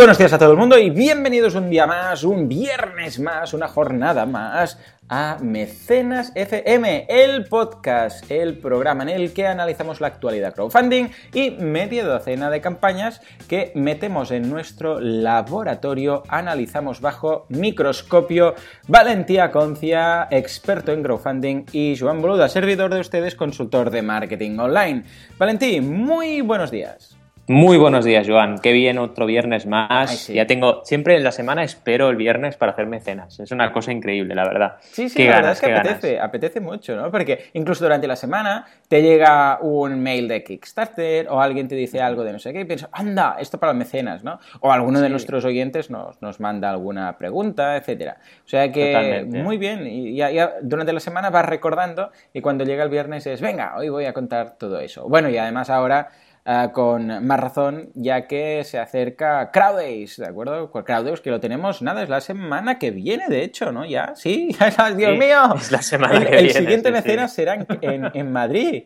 Buenos días a todo el mundo y bienvenidos un día más, un viernes más, una jornada más a Mecenas FM, el podcast, el programa en el que analizamos la actualidad crowdfunding y media docena de campañas que metemos en nuestro laboratorio, analizamos bajo microscopio. Valentía Concia, experto en crowdfunding, y Joan Boluda, servidor de ustedes, consultor de marketing online. Valentí, muy buenos días. Muy buenos días, Joan. Qué bien, otro viernes más. Ya tengo, siempre en la semana espero el viernes para hacerme cenas. Es una cosa increíble, la verdad. Sí, sí, la verdad es que apetece, apetece mucho, ¿no? Porque incluso durante la semana te llega un mail de Kickstarter o alguien te dice algo de no sé qué y piensas, anda, esto para mecenas, ¿no? O alguno de nuestros oyentes nos, nos manda alguna pregunta, etcétera. O sea que muy bien. Y ya, durante la semana vas recordando y cuando llega el viernes es, venga, hoy voy a contar todo eso. Bueno, y además ahora Ah, con más razón, ya que se acerca Crowdays, ¿de acuerdo? Crowdays, que lo tenemos, nada, es la semana que viene, de hecho, ¿no? Ya, sí, Dios mío. Es la semana el, que el siguiente mecenas será en, en, Madrid.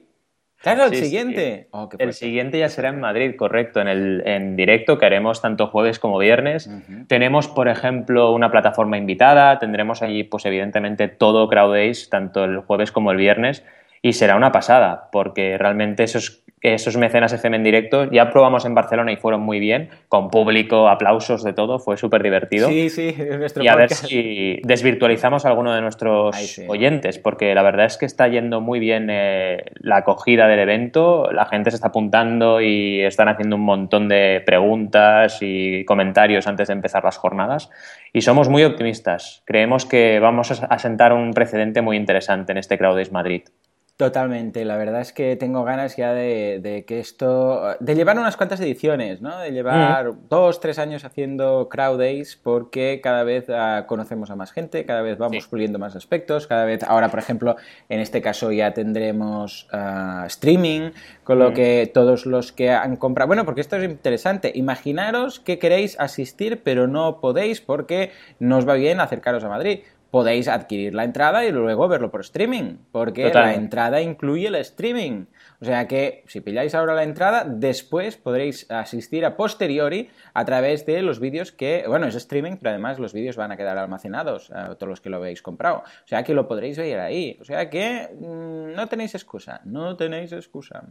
Claro, el siguiente. Oh, el siguiente ya será en Madrid, correcto, en, el, en directo, que haremos tanto jueves como viernes. Tenemos, por ejemplo, una plataforma invitada, tendremos allí, pues evidentemente, todo Crowdays, tanto el jueves como el viernes, y será una pasada, porque realmente esos esos mecenas FM en directo. Ya probamos en Barcelona y fueron muy bien, con público, aplausos de todo, fue súper divertido. Sí, sí, nuestro Y a ver si desvirtualizamos a alguno de nuestros oyentes, porque la verdad es que está yendo muy bien eh, la acogida del evento, la gente se está apuntando y están haciendo un montón de preguntas y comentarios antes de empezar las jornadas. Y somos muy optimistas. Creemos que vamos a sentar un precedente muy interesante en este Crowdays Madrid. Totalmente, la verdad es que tengo ganas ya de, que esto, de llevar unas cuantas ediciones, ¿no? De llevar mm. dos, tres años haciendo Crowd Days porque cada vez ah, conocemos a más gente, cada vez vamos puliendo más aspectos, cada vez, ahora por ejemplo, en este caso ya tendremos ah, streaming, con lo mm. que todos los que han comprado, bueno, porque esto es interesante, imaginaros que queréis asistir pero no podéis porque no os va bien acercaros a Madrid podéis adquirir la entrada y luego verlo por streaming, porque la entrada incluye el streaming. O sea que si pilláis ahora la entrada, después podréis asistir a posteriori a través de los vídeos que, bueno, es streaming, pero además los vídeos van a quedar almacenados, a eh, todos los que lo habéis comprado. O sea que lo podréis ver ahí. O sea que mm, no tenéis excusa, no tenéis excusa.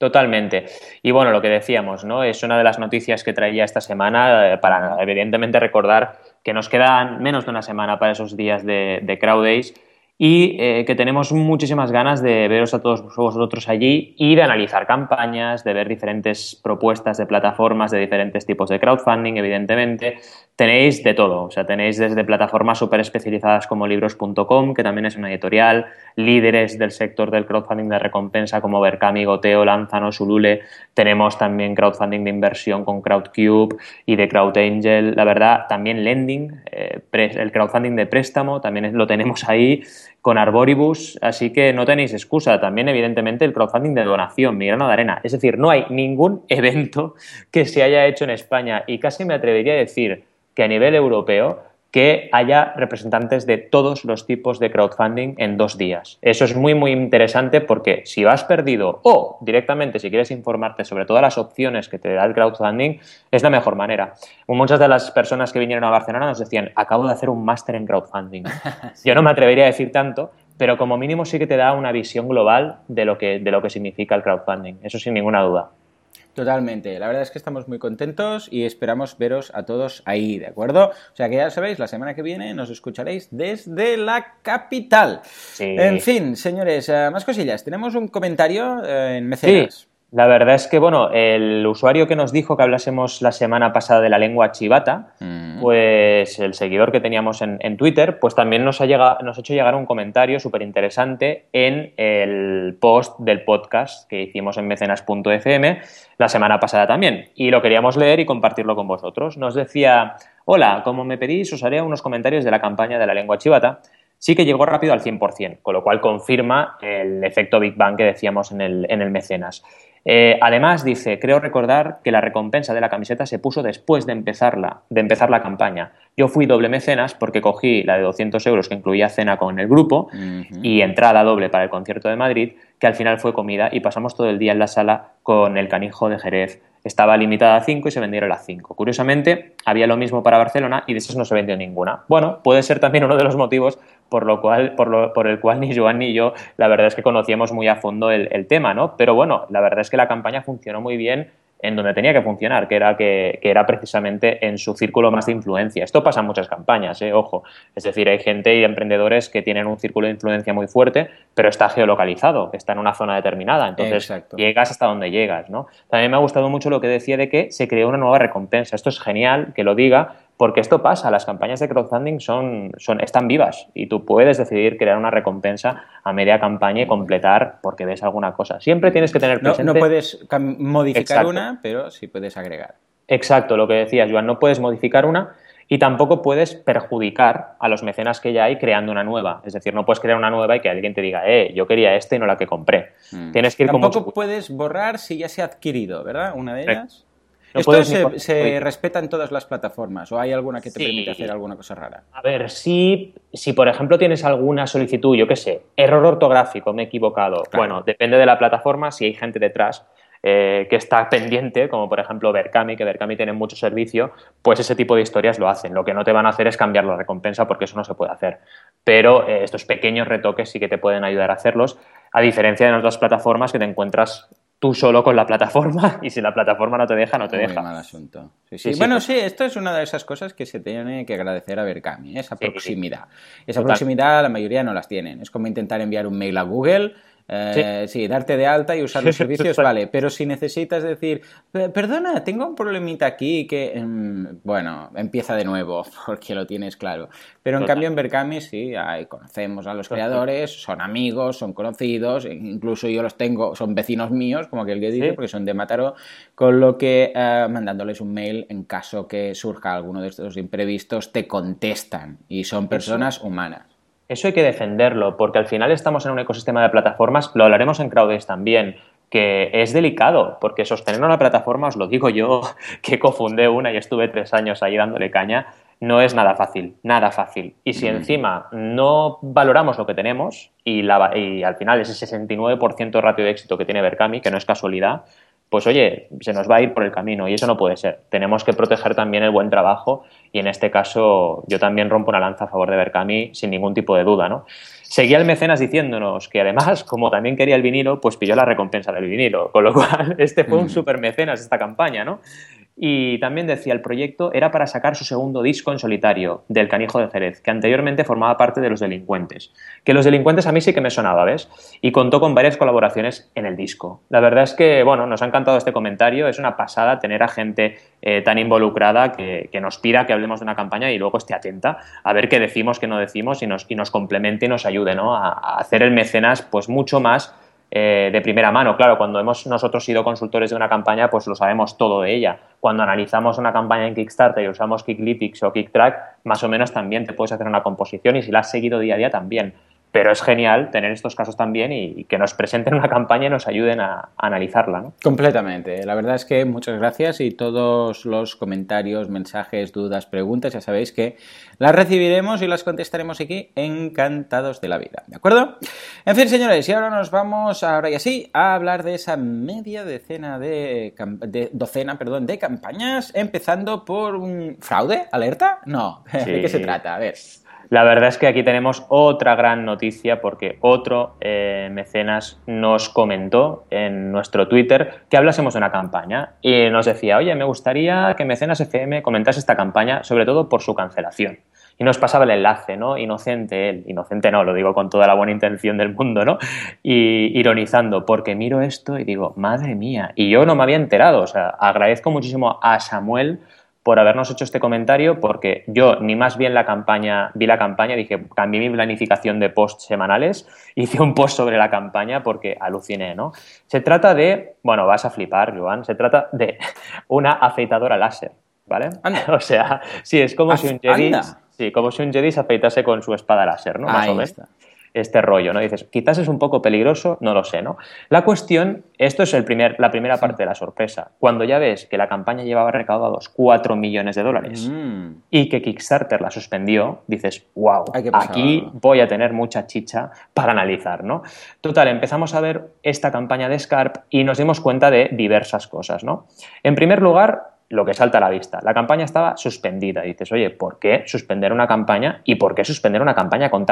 Totalmente. Y bueno, lo que decíamos, ¿no? Es una de las noticias que traía esta semana eh, para evidentemente recordar que nos quedan menos de una semana para esos días de, de Crowd Days y eh, que tenemos muchísimas ganas de veros a todos vosotros allí y de analizar campañas, de ver diferentes propuestas de plataformas de diferentes tipos de crowdfunding, evidentemente. Tenéis de todo, o sea, tenéis desde plataformas súper especializadas como libros.com, que también es una editorial, líderes del sector del crowdfunding de recompensa como Berkami, Goteo, Lanzano, Sulule. Tenemos también crowdfunding de inversión con Crowdcube y de CrowdAngel. La verdad, también lending, eh, el crowdfunding de préstamo, también lo tenemos ahí con Arboribus, así que no tenéis excusa. También, evidentemente, el crowdfunding de donación, mi grano de arena. Es decir, no hay ningún evento que se haya hecho en España y casi me atrevería a decir que a nivel europeo que haya representantes de todos los tipos de crowdfunding en dos días. Eso es muy, muy interesante porque si vas perdido o directamente si quieres informarte sobre todas las opciones que te da el crowdfunding, es la mejor manera. Muchas de las personas que vinieron a Barcelona nos decían, acabo de hacer un máster en crowdfunding. Yo no me atrevería a decir tanto, pero como mínimo sí que te da una visión global de lo que, de lo que significa el crowdfunding. Eso sin ninguna duda. Totalmente. La verdad es que estamos muy contentos y esperamos veros a todos ahí, ¿de acuerdo? O sea que ya sabéis, la semana que viene nos escucharéis desde la capital. En fin, señores, eh, más cosillas. Tenemos un comentario eh, en mecenas. La verdad es que, bueno, el usuario que nos dijo que hablásemos la semana pasada de la lengua chivata, mm. pues el seguidor que teníamos en, Twitter, pues también nos ha, llegado, nos ha hecho llegar un comentario súper interesante en el post del podcast que hicimos en mecenas.fm la semana pasada también. Y lo queríamos leer y compartirlo con vosotros. Nos decía, hola, como me pedís, os haré unos comentarios de la campaña de la lengua chivata sí que llegó rápido al 100%, con lo cual confirma el efecto Big Bang que decíamos en el, en el mecenas. Eh, además, dice, creo recordar que la recompensa de la camiseta se puso después de, empezarla, de empezar la campaña. Yo fui doble mecenas porque cogí la de 200 euros que incluía cena con el grupo y entrada doble para el concierto de Madrid, que al final fue comida y pasamos todo el día en la sala con el canijo de Jerez estaba limitada a 5 y se vendieron las 5. Curiosamente, había lo mismo para Barcelona y de esas no se vendió ninguna. Bueno, puede ser también uno de los motivos por, lo cual, por, por el cual ni Joan ni yo, la verdad es que conocíamos muy a fondo el, el tema, ¿no? Pero bueno, la verdad es que la campaña funcionó muy bien en donde tenía que funcionar, que era, que, era precisamente en su círculo más de influencia. Esto pasa en muchas campañas, ¿eh? ojo. Es decir, hay gente y emprendedores que tienen un círculo de influencia muy fuerte, pero está geolocalizado, está en una zona determinada. Entonces, llegas hasta donde llegas. ¿no? También me ha gustado mucho lo que decía de que se creó una nueva recompensa. Esto es genial que lo diga, porque esto pasa, las campañas de crowdfunding son, son, están vivas y tú puedes decidir crear una recompensa a media campaña y completar porque ves alguna cosa. Siempre tienes que tener presente... No, puedes modificar una, pero sí puedes agregar. Exacto, lo que decías, Joan, no puedes modificar una y tampoco puedes perjudicar a los mecenas que ya hay creando una nueva. Es decir, no puedes crear una nueva y que alguien te diga, eh, yo quería este y no la que compré. Mm. Tienes que ir Tampoco puedes borrar si ya se ha adquirido, ¿verdad? Una de ellas. ¿Esto se, respeta en todas las plataformas o hay alguna que te permite hacer alguna cosa rara? A ver, si, si por ejemplo tienes alguna solicitud, yo qué sé, error ortográfico, me he equivocado. Bueno, depende de la plataforma, si hay gente detrás eh, que está pendiente, como por ejemplo Berkami, que Berkami tiene mucho servicio, pues ese tipo de historias lo hacen. Lo que no te van a hacer es cambiar la recompensa porque eso no se puede hacer. Pero eh, estos pequeños retoques sí que te pueden ayudar a hacerlos, a diferencia de otras plataformas que te encuentras tú solo con la plataforma y si la plataforma no te deja, no te Muy deja. mal asunto. bueno, sí, esto es una de esas cosas que se tiene que agradecer a Berkami, esa proximidad. Esa proximidad la mayoría no las tienen. Es como intentar enviar un mail a Google eh, sí. darte de alta y usar los servicios, vale. Pero si necesitas decir, perdona, tengo un problemita aquí que, em, bueno, empieza de nuevo, porque lo tienes claro. Pero en cambio en Berkami sí, conocemos a los creadores, son amigos, son conocidos, e incluso yo los tengo, son vecinos míos, como aquel que dice, porque son de Mataró, con lo que eh, mandándoles un mail en caso que surja alguno de estos imprevistos, te contestan y son personas humanas. Eso hay que defenderlo, porque al final estamos en un ecosistema de plataformas, lo hablaremos en Crowdays también, que es delicado, porque sostener una plataforma, os lo digo yo, que cofundé una y estuve tres años ahí dándole caña, no es nada fácil, nada fácil. Y si mm. encima no valoramos lo que tenemos y, y al final ese 69% ratio de éxito que tiene Berkami, que no es casualidad, pues oye, se nos va a ir por el camino y eso no puede ser. Tenemos que proteger también el buen trabajo y en este caso yo también rompo una lanza a favor de Berkami sin ningún tipo de duda, ¿no? Seguía el mecenas diciéndonos que además, como también quería el vinilo, pues pilló la recompensa del vinilo, con lo cual este fue un mm. super mecenas esta campaña, ¿no? Y también decía, el proyecto era para sacar su segundo disco en solitario, del Canijo de Jerez, que anteriormente formaba parte de Los Delincuentes. Que Los Delincuentes a mí sí que me sonaba, ¿ves? Y contó con varias colaboraciones en el disco. La verdad es que, bueno, nos ha encantado este comentario, es una pasada tener a gente eh, tan involucrada que, nos pida que hablemos de una campaña y luego esté atenta a ver qué decimos, qué no decimos y nos, y nos complemente y nos ayude, ¿no? A, a hacer el mecenas, pues mucho más eh, de primera mano. Claro, cuando hemos nosotros sido consultores de una campaña, pues lo sabemos todo de ella. Cuando analizamos una campaña en Kickstarter y usamos Kicklytics o Kicktrack, más o menos también te puedes hacer una composición y si la has seguido día a día también. Pero es genial tener estos casos también y, que nos presenten una campaña y nos ayuden a, analizarla. ¿no? Completamente. La verdad es que muchas gracias y todos los comentarios, mensajes, dudas, preguntas, ya sabéis que las recibiremos y las contestaremos aquí encantados de la vida. ¿De acuerdo? En fin, señores, y ahora nos vamos, ahora y así, a hablar de esa media decena de, docena perdón, de campañas, empezando por un fraude, alerta. No, ¿de qué se trata? A ver. La verdad es que aquí tenemos otra gran noticia porque otro eh, mecenas nos comentó en nuestro Twitter que hablásemos de una campaña y nos decía, oye, me gustaría que Mecenas FM comentase esta campaña, sobre todo por su cancelación. Y nos pasaba el enlace, ¿no? Inocente él, inocente no, lo digo con toda la buena intención del mundo, ¿no? Y ironizando, porque miro esto y digo, madre mía, y yo no me había enterado, o sea, agradezco muchísimo a Samuel por habernos hecho este comentario, porque yo ni más bien la campaña, vi la campaña, dije, cambié mi planificación de posts semanales, hice un post sobre la campaña porque aluciné, ¿no? Se trata de, bueno, vas a flipar, Joan, se trata de una afeitadora láser, ¿vale? O sea, sí, es como si un Jedi, sí, como si un Jedi se afeitase con su espada láser, ¿no? Más o menos. Este rollo, ¿no? Dices, quizás es un poco peligroso, no lo sé, ¿no? La cuestión, esto es el primer, la primera parte de la sorpresa. Cuando ya ves que la campaña llevaba recaudados 4 millones de dólares mm. y que Kickstarter la suspendió, dices, wow, aquí voy a tener mucha chicha para analizar, ¿no? Total, empezamos a ver esta campaña de Scarp y nos dimos cuenta de diversas cosas, ¿no? En primer lugar, lo que salta a la vista. La campaña estaba suspendida. dices, oye, ¿por qué suspender una campaña y por qué suspender una campaña con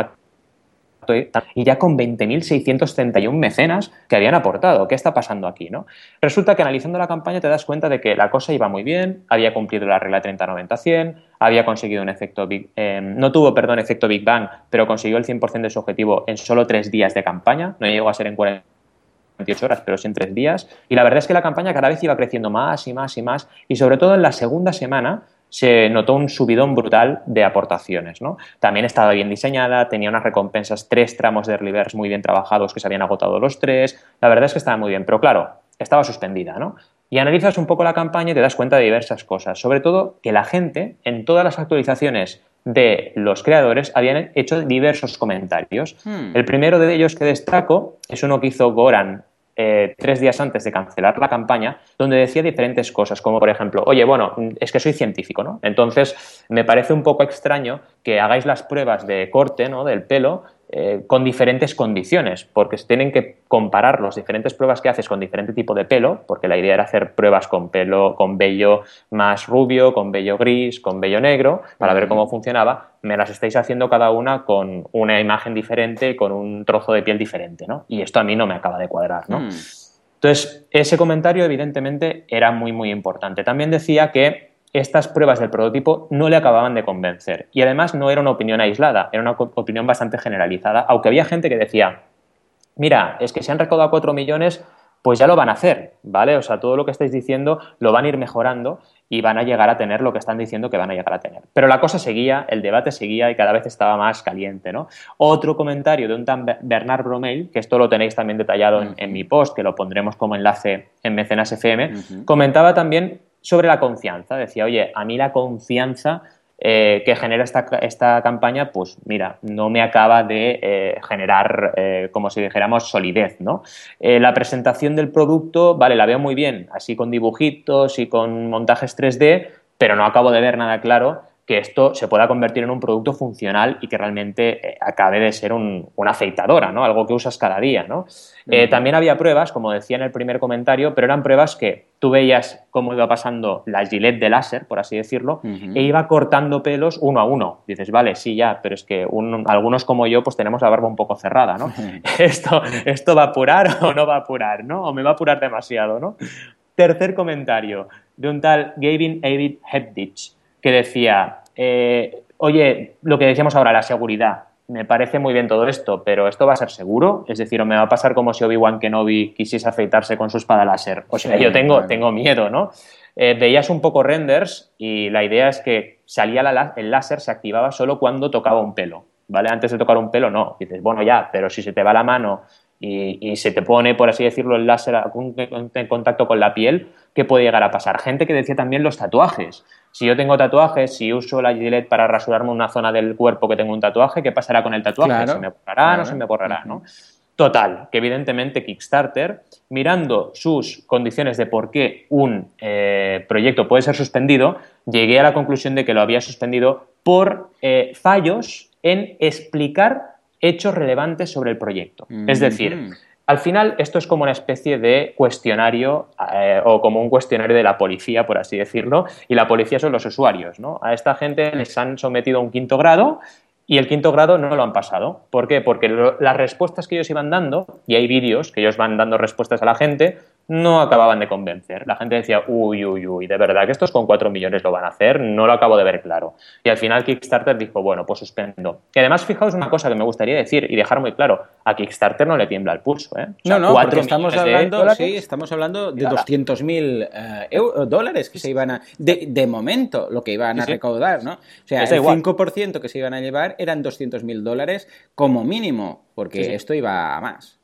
y ya con 20.631 mecenas que habían aportado. ¿Qué está pasando aquí? ¿no? Resulta que analizando la campaña te das cuenta de que la cosa iba muy bien, había cumplido la regla 30-90-100, había conseguido un efecto Big, eh, no tuvo, perdón, efecto Big Bang, pero consiguió el 100% de su objetivo en solo tres días de campaña, no llegó a ser en 48 horas, pero sí en tres días. Y la verdad es que la campaña cada vez iba creciendo más y más y más, y sobre todo en la segunda semana se notó un subidón brutal de aportaciones. ¿no? También estaba bien diseñada, tenía unas recompensas, tres tramos de reverse muy bien trabajados que se habían agotado los tres. La verdad es que estaba muy bien, pero claro, estaba suspendida. ¿no? Y analizas un poco la campaña y te das cuenta de diversas cosas. Sobre todo que la gente, en todas las actualizaciones de los creadores, habían hecho diversos comentarios. Hmm. El primero de ellos que destaco es uno que hizo Goran eh, tres días antes de cancelar la campaña, donde decía diferentes cosas, como por ejemplo, oye, bueno, es que soy científico, ¿no? Entonces, me parece un poco extraño que hagáis las pruebas de corte, ¿no? Del pelo eh, con diferentes condiciones, porque se tienen que comparar las diferentes pruebas que haces con diferente tipo de pelo, porque la idea era hacer pruebas con pelo, con vello más rubio, con vello gris, con vello negro, para ver cómo funcionaba. Me las estáis haciendo cada una con una imagen diferente, con un trozo de piel diferente, ¿no? Y esto a mí no me acaba de cuadrar, ¿no? Hmm. Entonces, ese comentario evidentemente era muy, muy importante. También decía que estas pruebas del prototipo no le acababan de convencer. Y además no era una opinión aislada, era una opinión bastante generalizada, aunque había gente que decía, mira, es que si han recaudado 4 millones, pues ya lo van a hacer, ¿vale? O sea, todo lo que estáis diciendo lo van a ir mejorando y van a llegar a tener lo que están diciendo que van a llegar a tener. Pero la cosa seguía, el debate seguía y cada vez estaba más caliente, ¿no? Otro comentario de un tan Bernard Bromell, que esto lo tenéis también detallado en, mi post, que lo pondremos como enlace en Mecenas FM, comentaba también sobre la confianza. Decía, oye, a mí la confianza eh, que genera esta, esta, campaña, pues mira, no me acaba de eh, generar, eh, como si dijéramos, solidez, ¿no? la presentación del producto, vale, la veo muy bien, así con dibujitos y con montajes 3D, pero no acabo de ver nada claro que esto se pueda convertir en un producto funcional y que realmente eh, acabe de ser una afeitadora, ¿no? Algo que usas cada día, ¿no? Eh, también había pruebas, como decía en el primer comentario, pero eran pruebas que tú veías cómo iba pasando la gilet de láser, por así decirlo, e iba cortando pelos uno a uno. Dices, vale, sí, ya, pero es que algunos como yo, pues tenemos la barba un poco cerrada, ¿no? esto, ¿Esto va a apurar o no va a apurar, ¿no? O me va a apurar demasiado, ¿no? Tercer comentario, de un tal Gavin David Hedditch que decía, eh, oye, lo que decíamos ahora, la seguridad, me parece muy bien todo esto, pero ¿esto va a ser seguro? Es decir, ¿o me va a pasar como si Obi-Wan Kenobi quisiese afeitarse con su espada láser? O sea, yo tengo, tengo miedo, ¿no? Eh, veías un poco renders y la idea es que salía el láser, se activaba solo cuando tocaba un pelo, ¿vale? Antes de tocar un pelo, no. dices, bueno, ya, pero si se te va la mano y, se te pone, por así decirlo, el láser en contacto con la piel, ¿qué puede llegar a pasar? Gente que decía también los tatuajes. Si yo tengo tatuajes, si uso la Gillette para rasurarme una zona del cuerpo que tengo un tatuaje, ¿qué pasará con el tatuaje? ¿Se me borrará? ¿No se me borrará? ¿no? Total, que evidentemente Kickstarter, mirando sus condiciones de por qué un eh, proyecto puede ser suspendido, llegué a la conclusión de que lo había suspendido por eh, fallos en explicar hechos relevantes sobre el proyecto. Es decir, al final esto es como una especie de cuestionario eh, o como un cuestionario de la policía, por así decirlo, y la policía son los usuarios. ¿no? A esta gente les han sometido a un quinto grado y el quinto grado no lo han pasado. ¿Por qué? Porque las respuestas que ellos iban dando, y hay vídeos que ellos van dando respuestas a la gente, no acababan de convencer. La gente decía, uy, uy, uy, de verdad que estos con 4 millones lo van a hacer, no lo acabo de ver claro. Y al final Kickstarter dijo, bueno, pues suspendo. Y además, fijaos una cosa que me gustaría decir y dejar muy claro, a Kickstarter no le tiembla el pulso. ¿eh? no, no, porque estamos hablando, sí, estamos hablando de 200.000 eh, dólares que se iban a, de, momento, lo que iban a recaudar, ¿no? O sea, el 5% que se iban a llevar eran 200.000 dólares como mínimo, porque esto iba a más.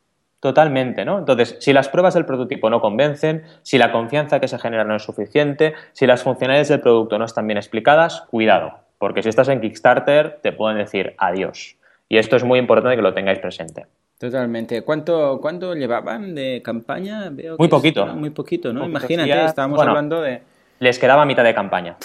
Totalmente, ¿no? Entonces, si las pruebas del prototipo no convencen, si la confianza que se genera no es suficiente, si las funcionalidades del producto no están bien explicadas, cuidado, porque si estás en Kickstarter te pueden decir adiós. Y esto es muy importante que lo tengáis presente. Totalmente. ¿Cuánto, ¿Cuánto llevaban de campaña? muy poquito. Muy poquito, ¿no? Imagínate, estábamos hablando de les quedaba mitad de campaña.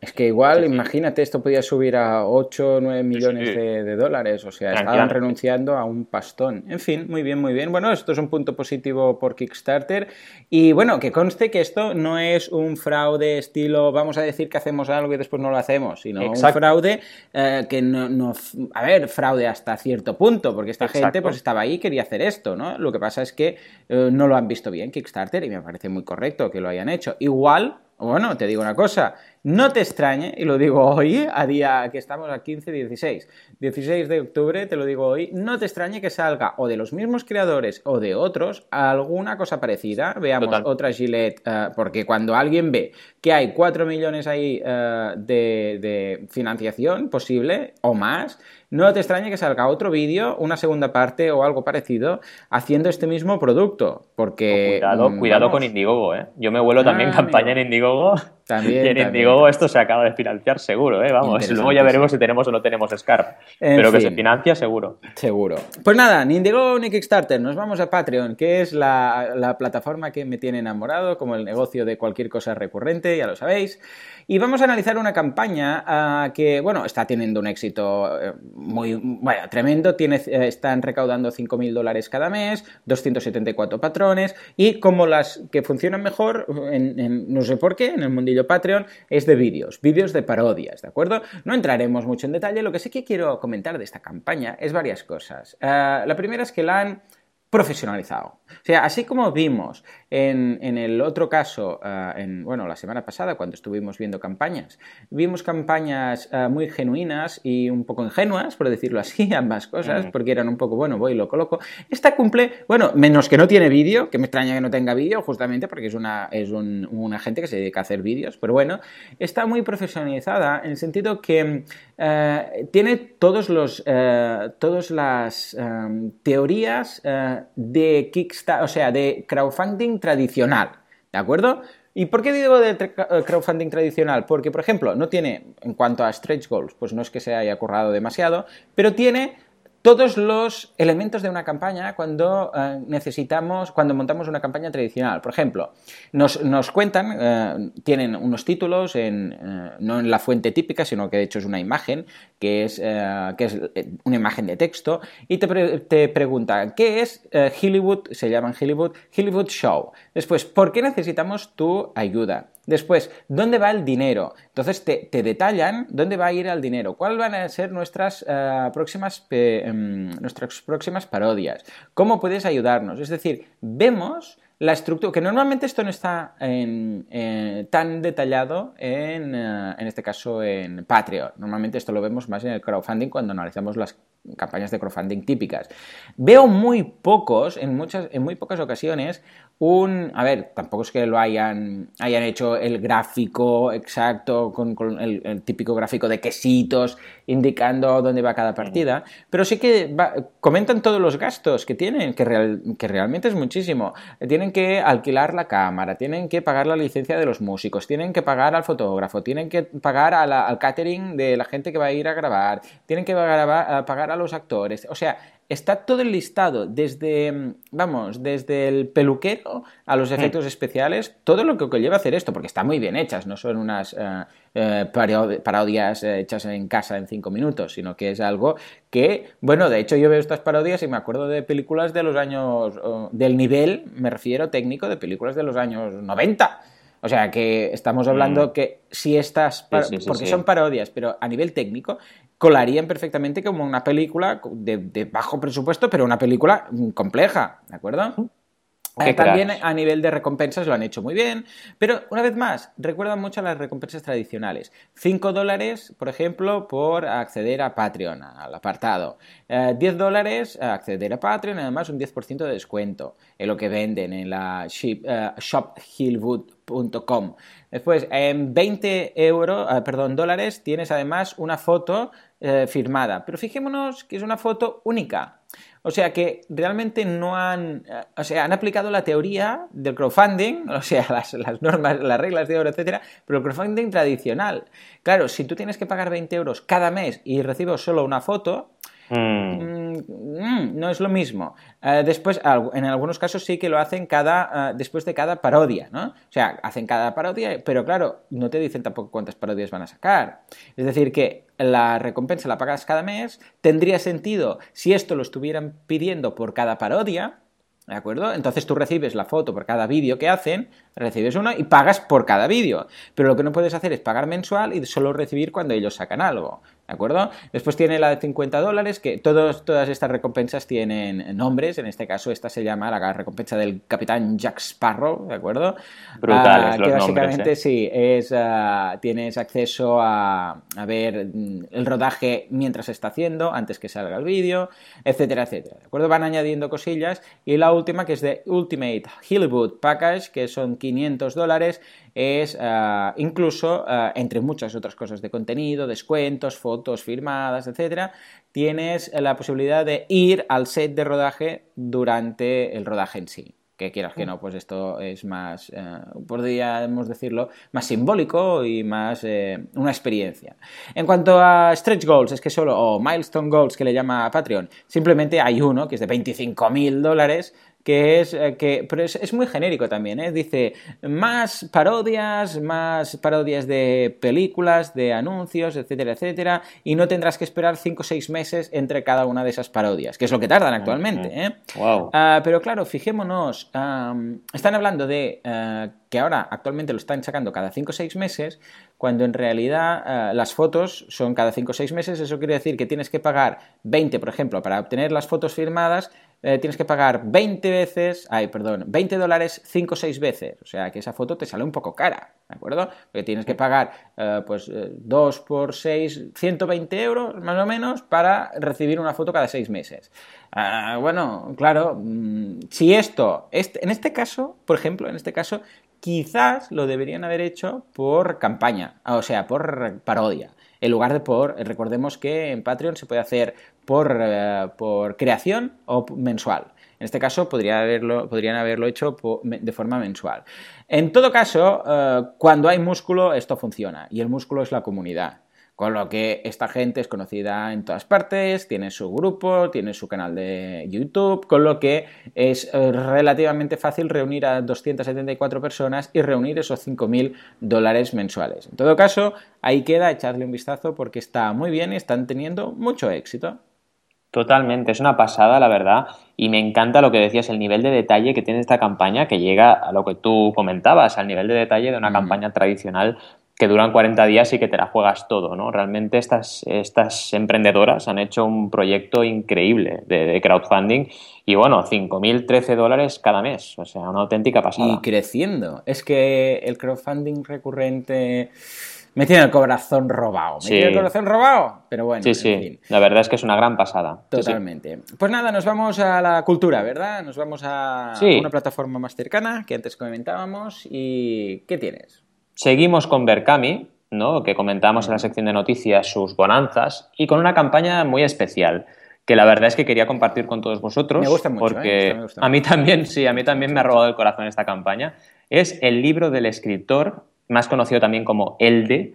es que igual, imagínate, esto podía subir a 8 o 9 millones de, dólares. O sea, estaban renunciando a un pastón. En fin, muy bien, muy bien. Bueno, esto es un punto positivo por Kickstarter. Y bueno, que conste que esto no es un fraude estilo, vamos a decir que hacemos algo y después no lo hacemos, sino un fraude eh, que no, A ver, fraude hasta cierto punto, porque esta gente pues estaba ahí y quería hacer esto, ¿no? Lo que pasa es que eh, no lo han visto bien Kickstarter y me parece muy correcto que lo hayan hecho. Igual bueno, te digo una cosa, no te extrañe, y lo digo hoy, a día que estamos a 15, 16, 16 de octubre, te lo digo hoy, no te extrañe que salga o de los mismos creadores o de otros alguna cosa parecida. Veamos otra Gillette, eh, porque cuando alguien ve que hay 4 millones ahí eh, de, de financiación posible o más, no te extrañe que salga otro vídeo, una segunda parte o algo parecido haciendo este mismo producto. Porque. cuidado, mm, cuidado con Indiegogo, ¿eh? Yo me vuelo también ah, campaña en Indiegogo. También, y en Indiegogo esto se acaba de financiar seguro, ¿eh? Vamos, luego ya veremos si tenemos o no tenemos Scarp. pero que se financia seguro. Seguro. Pues nada, ni Indiegogo ni Kickstarter, nos vamos a Patreon, que es la, la plataforma que me tiene enamorado, como el negocio de cualquier cosa recurrente, ya lo sabéis. Y vamos a analizar una campaña ah, que, bueno, está teniendo un éxito eh, muy, bueno, tremendo. Tiene, eh, están recaudando 5.000 dólares cada mes, 274 patrones y como las que funcionan mejor, no sé por qué, en el mundillo Patreon, es de vídeos, vídeos de parodias, ¿de acuerdo? No entraremos mucho en detalle, lo que sí que quiero comentar de esta campaña es varias cosas. Ah, la primera es que la han profesionalizado. O sea, así como vimos en, el otro caso, ah, en, bueno, la semana pasada cuando estuvimos viendo campañas, vimos campañas ah, muy genuinas y un poco ingenuas, por decirlo así, ambas cosas, porque eran un poco, bueno, voy y lo coloco. Esta cumple, bueno, menos que no tiene vídeo, que me extraña que no tenga vídeo, justamente porque es una, es un, una gente que se dedica a hacer vídeos, pero bueno, está muy profesionalizada en el sentido que eh, tiene todos los, todas las eh, teorías de Kickstarter, o sea, de crowdfunding tradicional, ¿de acuerdo? ¿Y por qué digo de crowdfunding tradicional? Porque, por ejemplo, no tiene, en cuanto a stretch goals, pues no es que se haya currado demasiado, pero tiene todos los elementos de una campaña cuando eh, necesitamos, cuando montamos una campaña tradicional. Por ejemplo, nos, cuentan, eh, tienen unos títulos, en, eh, no en la fuente típica, sino que de hecho es una imagen, que es, que es una imagen de texto, y te, te preguntan, ¿qué es Hollywood? Se llaman Hollywood, Hollywood Show. Después, ¿por qué necesitamos tu ayuda? Después, ¿dónde va el dinero? Entonces te, detallan dónde va a ir el dinero, cuáles van a ser nuestras, eh, próximas, em, nuestras próximas parodias, cómo puedes ayudarnos. Es decir, vemos la estructura, que normalmente esto no está eh, tan detallado en, eh, en, este caso en Patreon. Normalmente esto lo vemos más en el crowdfunding cuando analizamos las campañas de crowdfunding típicas. Veo muy pocos, en, muchas, en muy pocas ocasiones, un... A ver, tampoco es que lo hayan, hayan hecho el gráfico exacto, con, el, típico gráfico de quesitos, indicando dónde va cada partida, pero sí que comentan todos los gastos que tienen, que, que realmente es muchísimo. Tienen que alquilar la cámara, tienen que pagar la licencia de los músicos, tienen que pagar al fotógrafo, tienen que pagar al catering de la gente que va a ir a grabar, tienen que pagar, pagar a los actores. O sea, está todo el listado, desde, vamos, desde el peluquero a los efectos especiales, todo lo que lleva a hacer esto, porque están muy bien hechas, no son unas eh, eh, parodias hechas en casa en cinco minutos, sino que es algo que, bueno, de hecho yo veo estas parodias y me acuerdo de películas de los años, del nivel, me refiero técnico, de películas de los años 90 o sea, que estamos hablando mm. que si estas, porque son parodias, pero a nivel técnico, colarían perfectamente como una película de, bajo presupuesto, pero una película compleja, ¿de acuerdo? Eh, también a nivel de recompensas lo han hecho muy bien, pero una vez más, recuerdan mucho a las recompensas tradicionales. 5 dólares, por ejemplo, por acceder a Patreon, al apartado. 10 eh, dólares a acceder a Patreon, además un 10% de descuento en lo que venden en la uh, shophillwood.com. Después, en 20 euros, perdón, dólares, tienes además una foto firmada. Pero fijémonos que es una foto única. O sea que realmente no han, o sea, han aplicado la teoría del crowdfunding, o sea, las, normas, las reglas de oro, etcétera, pero el crowdfunding tradicional. Claro, si tú tienes que pagar 20 euros cada mes y recibes solo una foto, Mm. Mm, no es lo mismo. Eh, después, en algunos casos sí que lo hacen cada, eh, después de cada parodia, ¿no? O sea, hacen cada parodia, pero claro, no te dicen tampoco cuántas parodias van a sacar. Es decir, que la recompensa la pagas cada mes, tendría sentido si esto lo estuvieran pidiendo por cada parodia, ¿De acuerdo? Entonces tú recibes la foto por cada vídeo que hacen, recibes una y pagas por cada vídeo. Pero lo que no puedes hacer es pagar mensual y solo recibir cuando ellos sacan algo. ¿De acuerdo? Después tiene la de 50 dólares, que todos, todas estas recompensas tienen nombres. En este caso, esta se llama la recompensa del capitán Jack Sparrow, ¿de acuerdo? Brutales uh, Que básicamente ¿eh? sí, es, uh, tienes acceso a, a, ver mm, el rodaje mientras se está haciendo, antes que salga el vídeo, etcétera, etcétera. ¿De acuerdo? Van añadiendo cosillas. Y la última, que es de Ultimate Hollywood Package, que son 500 dólares, es uh, incluso, entre muchas otras cosas de contenido, descuentos, fotos, fotos firmadas, etcétera, tienes la posibilidad de ir al set de rodaje durante el rodaje en sí que quieras que no, pues esto es más, eh, podríamos decirlo, más simbólico y más eh, una experiencia. En cuanto a stretch goals, es que solo, o milestone goals que le llama Patreon, simplemente hay uno que es de 25.000 dólares que es eh, que pero es, muy genérico también, ¿eh? dice más parodias, más parodias de películas, de anuncios, etcétera, etcétera, y no tendrás que esperar 5 o 6 meses entre cada una de esas parodias, que es lo que tardan actualmente. ¿eh? Ah, pero claro, fijémonos, están hablando de eh, que ahora actualmente lo están sacando cada 5 o 6 meses, cuando en realidad las fotos son cada 5 o 6 meses, eso quiere decir que tienes que pagar 20, por ejemplo, para obtener las fotos firmadas, eh, tienes que pagar 20 veces, ay, perdón, 20 dólares 5 o 6 veces. O sea que esa foto te sale un poco cara, ¿de acuerdo? Porque tienes que pagar, eh, pues, 2 eh, por 6, 120 euros más o menos para recibir una foto cada 6 meses. Ah, bueno, claro, mm, si esto, este, en este caso, por ejemplo, en este caso, quizás lo deberían haber hecho por campaña, o sea, por parodia en lugar de por, recordemos que en Patreon se puede hacer por, eh, por creación o mensual. En este caso podrían haberlo hecho de forma mensual. En todo caso, eh, cuando hay músculo, esto funciona y el músculo es la comunidad. Con lo que esta gente es conocida en todas partes, tiene su grupo, tiene su canal de YouTube, con lo que es eh, relativamente fácil reunir a 274 personas y reunir esos 5.000 dólares mensuales. En todo caso, ahí queda, echarle un vistazo porque está muy bien y están teniendo mucho éxito. Totalmente, es una pasada, la verdad, y me encanta lo que decías, el nivel de detalle que tiene esta campaña, que llega a lo que tú comentabas, al nivel de detalle de una campaña tradicional que duran 40 días y que te la juegas todo, ¿no? Realmente estas, estas emprendedoras han hecho un proyecto increíble de, crowdfunding y bueno, 5.013 dólares cada mes, o sea, una auténtica pasada. Y creciendo. Es que el crowdfunding recurrente me tiene el corazón robado. Me tiene el corazón robado, pero bueno. Sí, sí, la verdad es que es una gran pasada. Totalmente. Pues nada, nos vamos a la cultura, ¿verdad? Nos vamos a una plataforma más cercana que antes comentábamos. ¿Y qué tienes? Seguimos con Berkami, ¿no? que comentábamos en la sección de noticias sus bonanzas, y con una campaña muy especial que la verdad es que quería compartir con todos vosotros. Me gusta mucho, porque ¿eh? a mí también, sí, a mí también me ha robado el corazón esta campaña. Es el libro del escritor, más conocido también como Elde,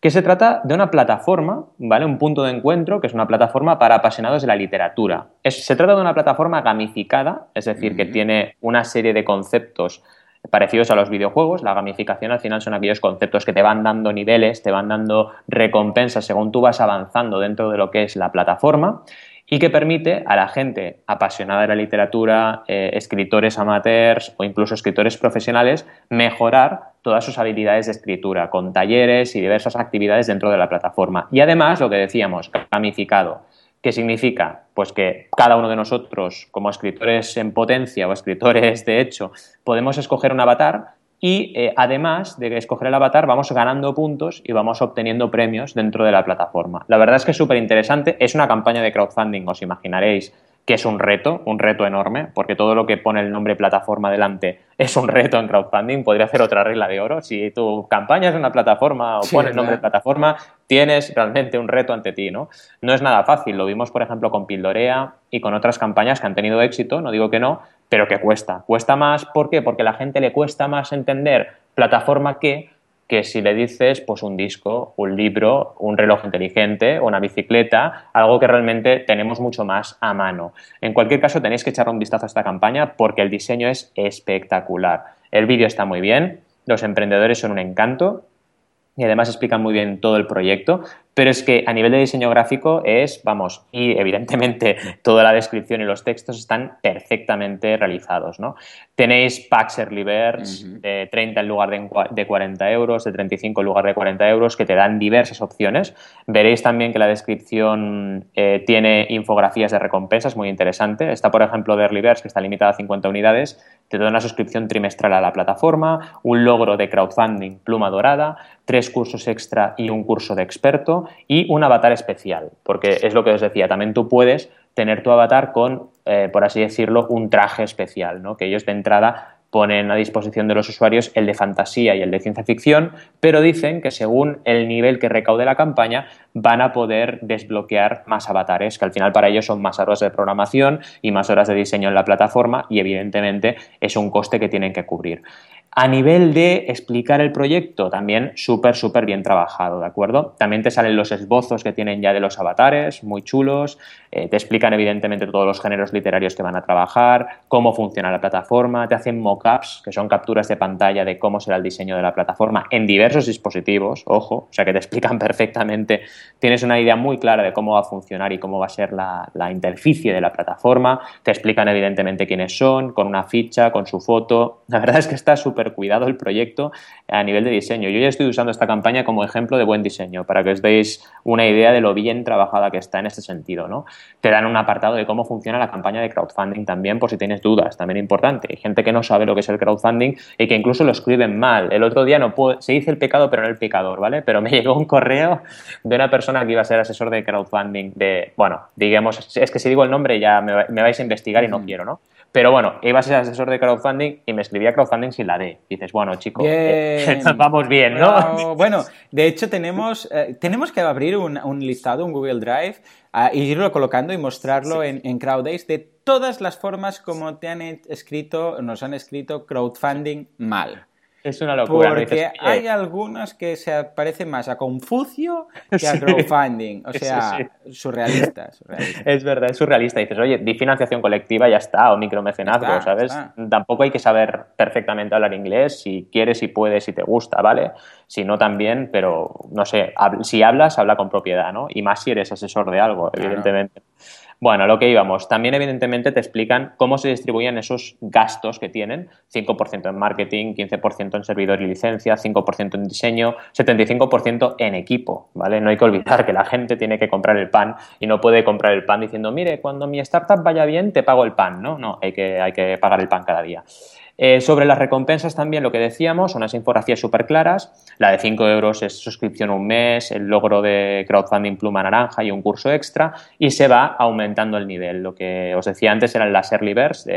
que se trata de una plataforma, ¿vale? Un punto de encuentro, que es una plataforma para apasionados de la literatura. se trata de una plataforma gamificada, es decir, que tiene una serie de conceptos parecidos a los videojuegos. La gamificación al final son aquellos conceptos que te van dando niveles, te van dando recompensas según tú vas avanzando dentro de lo que es la plataforma y que permite a la gente apasionada de la literatura, eh, escritores amateurs o incluso escritores profesionales mejorar todas sus habilidades de escritura con talleres y diversas actividades dentro de la plataforma. Y además, lo que decíamos, gamificado. ¿Qué significa? Pues que cada uno de nosotros, como escritores en potencia o escritores de hecho, podemos escoger un avatar y eh, además de escoger el avatar vamos ganando puntos y vamos obteniendo premios dentro de la plataforma. La verdad es que es súper interesante, es una campaña de crowdfunding, os imaginaréis que es un reto, un reto enorme, porque todo lo que pone el nombre plataforma delante es un reto en crowdfunding, podría hacer otra regla de oro. Si tu campaña es una plataforma o pones el nombre plataforma, tienes realmente un reto ante ti, ¿no? No es nada fácil, lo vimos por ejemplo con Pildorea y con otras campañas que han tenido éxito, no digo que no, pero que cuesta. Cuesta más, ¿por qué? Porque a la gente le cuesta más entender plataforma que que si le dices pues un disco, un libro, un reloj inteligente, una bicicleta, algo que realmente tenemos mucho más a mano. En cualquier caso, tenéis que echar un vistazo a esta campaña porque el diseño es espectacular. El vídeo está muy bien, los emprendedores son un encanto y además explican muy bien todo el proyecto, pero es que a nivel de diseño gráfico es, vamos, y evidentemente toda la descripción y los textos están perfectamente realizados, ¿no? Tenéis packs early birds de 30 en lugar de, 40 euros, de 35 en lugar de 40 euros, que te dan diversas opciones. Veréis también que la descripción eh, tiene infografías de recompensas muy interesante. Está, por ejemplo, de early birds, que está limitada a 50 unidades, te da una suscripción trimestral a la plataforma, un logro de crowdfunding pluma dorada, tres cursos extra y un curso de experto y un avatar especial, porque es lo que os decía, también tú puedes tener tu avatar con, eh, por así decirlo, un traje especial, ¿no? que ellos de entrada ponen a disposición de los usuarios el de fantasía y el de ciencia ficción, pero dicen que según el nivel que recaude la campaña van a poder desbloquear más avatares, que al final para ellos son más horas de programación y más horas de diseño en la plataforma y evidentemente es un coste que tienen que cubrir. A nivel de explicar el proyecto, también súper, súper bien trabajado, ¿de acuerdo? También te salen los esbozos que tienen ya de los avatares, muy chulos, eh, te explican evidentemente todos los géneros literarios que van a trabajar, cómo funciona la plataforma, te hacen mockups, que son capturas de pantalla de cómo será el diseño de la plataforma en diversos dispositivos, ojo, o sea que te explican perfectamente, tienes una idea muy clara de cómo va a funcionar y cómo va a ser la, la interficie de la plataforma, te explican evidentemente quiénes son, con una ficha, con su foto, la verdad es que está súper cuidado el proyecto a nivel de diseño. Yo ya estoy usando esta campaña como ejemplo de buen diseño, para que os deis una idea de lo bien trabajada que está en este sentido. ¿no? Te dan un apartado de cómo funciona la campaña de crowdfunding también, por si tienes dudas, también importante. Hay gente que no sabe lo que es el crowdfunding y que incluso lo escriben mal. El otro día no se dice el pecado, pero no el pecador, ¿vale? Pero me llegó un correo de una persona que iba a ser asesor de crowdfunding de, bueno, digamos, es que si digo el nombre ya me, me vais a investigar y no quiero, ¿no? Pero bueno, iba a ser asesor de crowdfunding y me escribía crowdfunding sin la D. dices, bueno, chico, eh, vamos bien, ¿no? Bueno, de hecho tenemos, eh, tenemos que abrir un, listado, un Google Drive, uh, y irlo colocando y mostrarlo en, en CrowdAce de todas las formas como te han escrito, nos han escrito crowdfunding mal. Es una locura. Porque hay algunos que se parecen más a Confucio que a crowdfunding. O sea, surrealistas, Es verdad, es surrealista. Dices, oye, di financiación colectiva, ya está, o micromecenazgo, ¿sabes? Tampoco hay que saber perfectamente hablar inglés, si quieres, si puedes, si te gusta, ¿vale? Si no, también, pero no sé, si hablas, habla con propiedad, ¿no? Y más si eres asesor de algo, evidentemente. Bueno, lo que íbamos. También, evidentemente, te explican cómo se distribuyen esos gastos que tienen. 5% en marketing, 15% en servidor y licencia, 5% en diseño, 75% en equipo, ¿vale? No hay que olvidar que la gente tiene que comprar el pan y no puede comprar el pan diciendo, mire, cuando mi startup vaya bien, te pago el pan, ¿no? No, hay que, hay que pagar el pan cada día. Eh, sobre las recompensas también lo que decíamos, son unas infografías súper claras. La de 5 euros es suscripción un mes, el logro de crowdfunding pluma naranja y un curso extra y se va aumentando el nivel. Lo que os decía antes eran las early birds.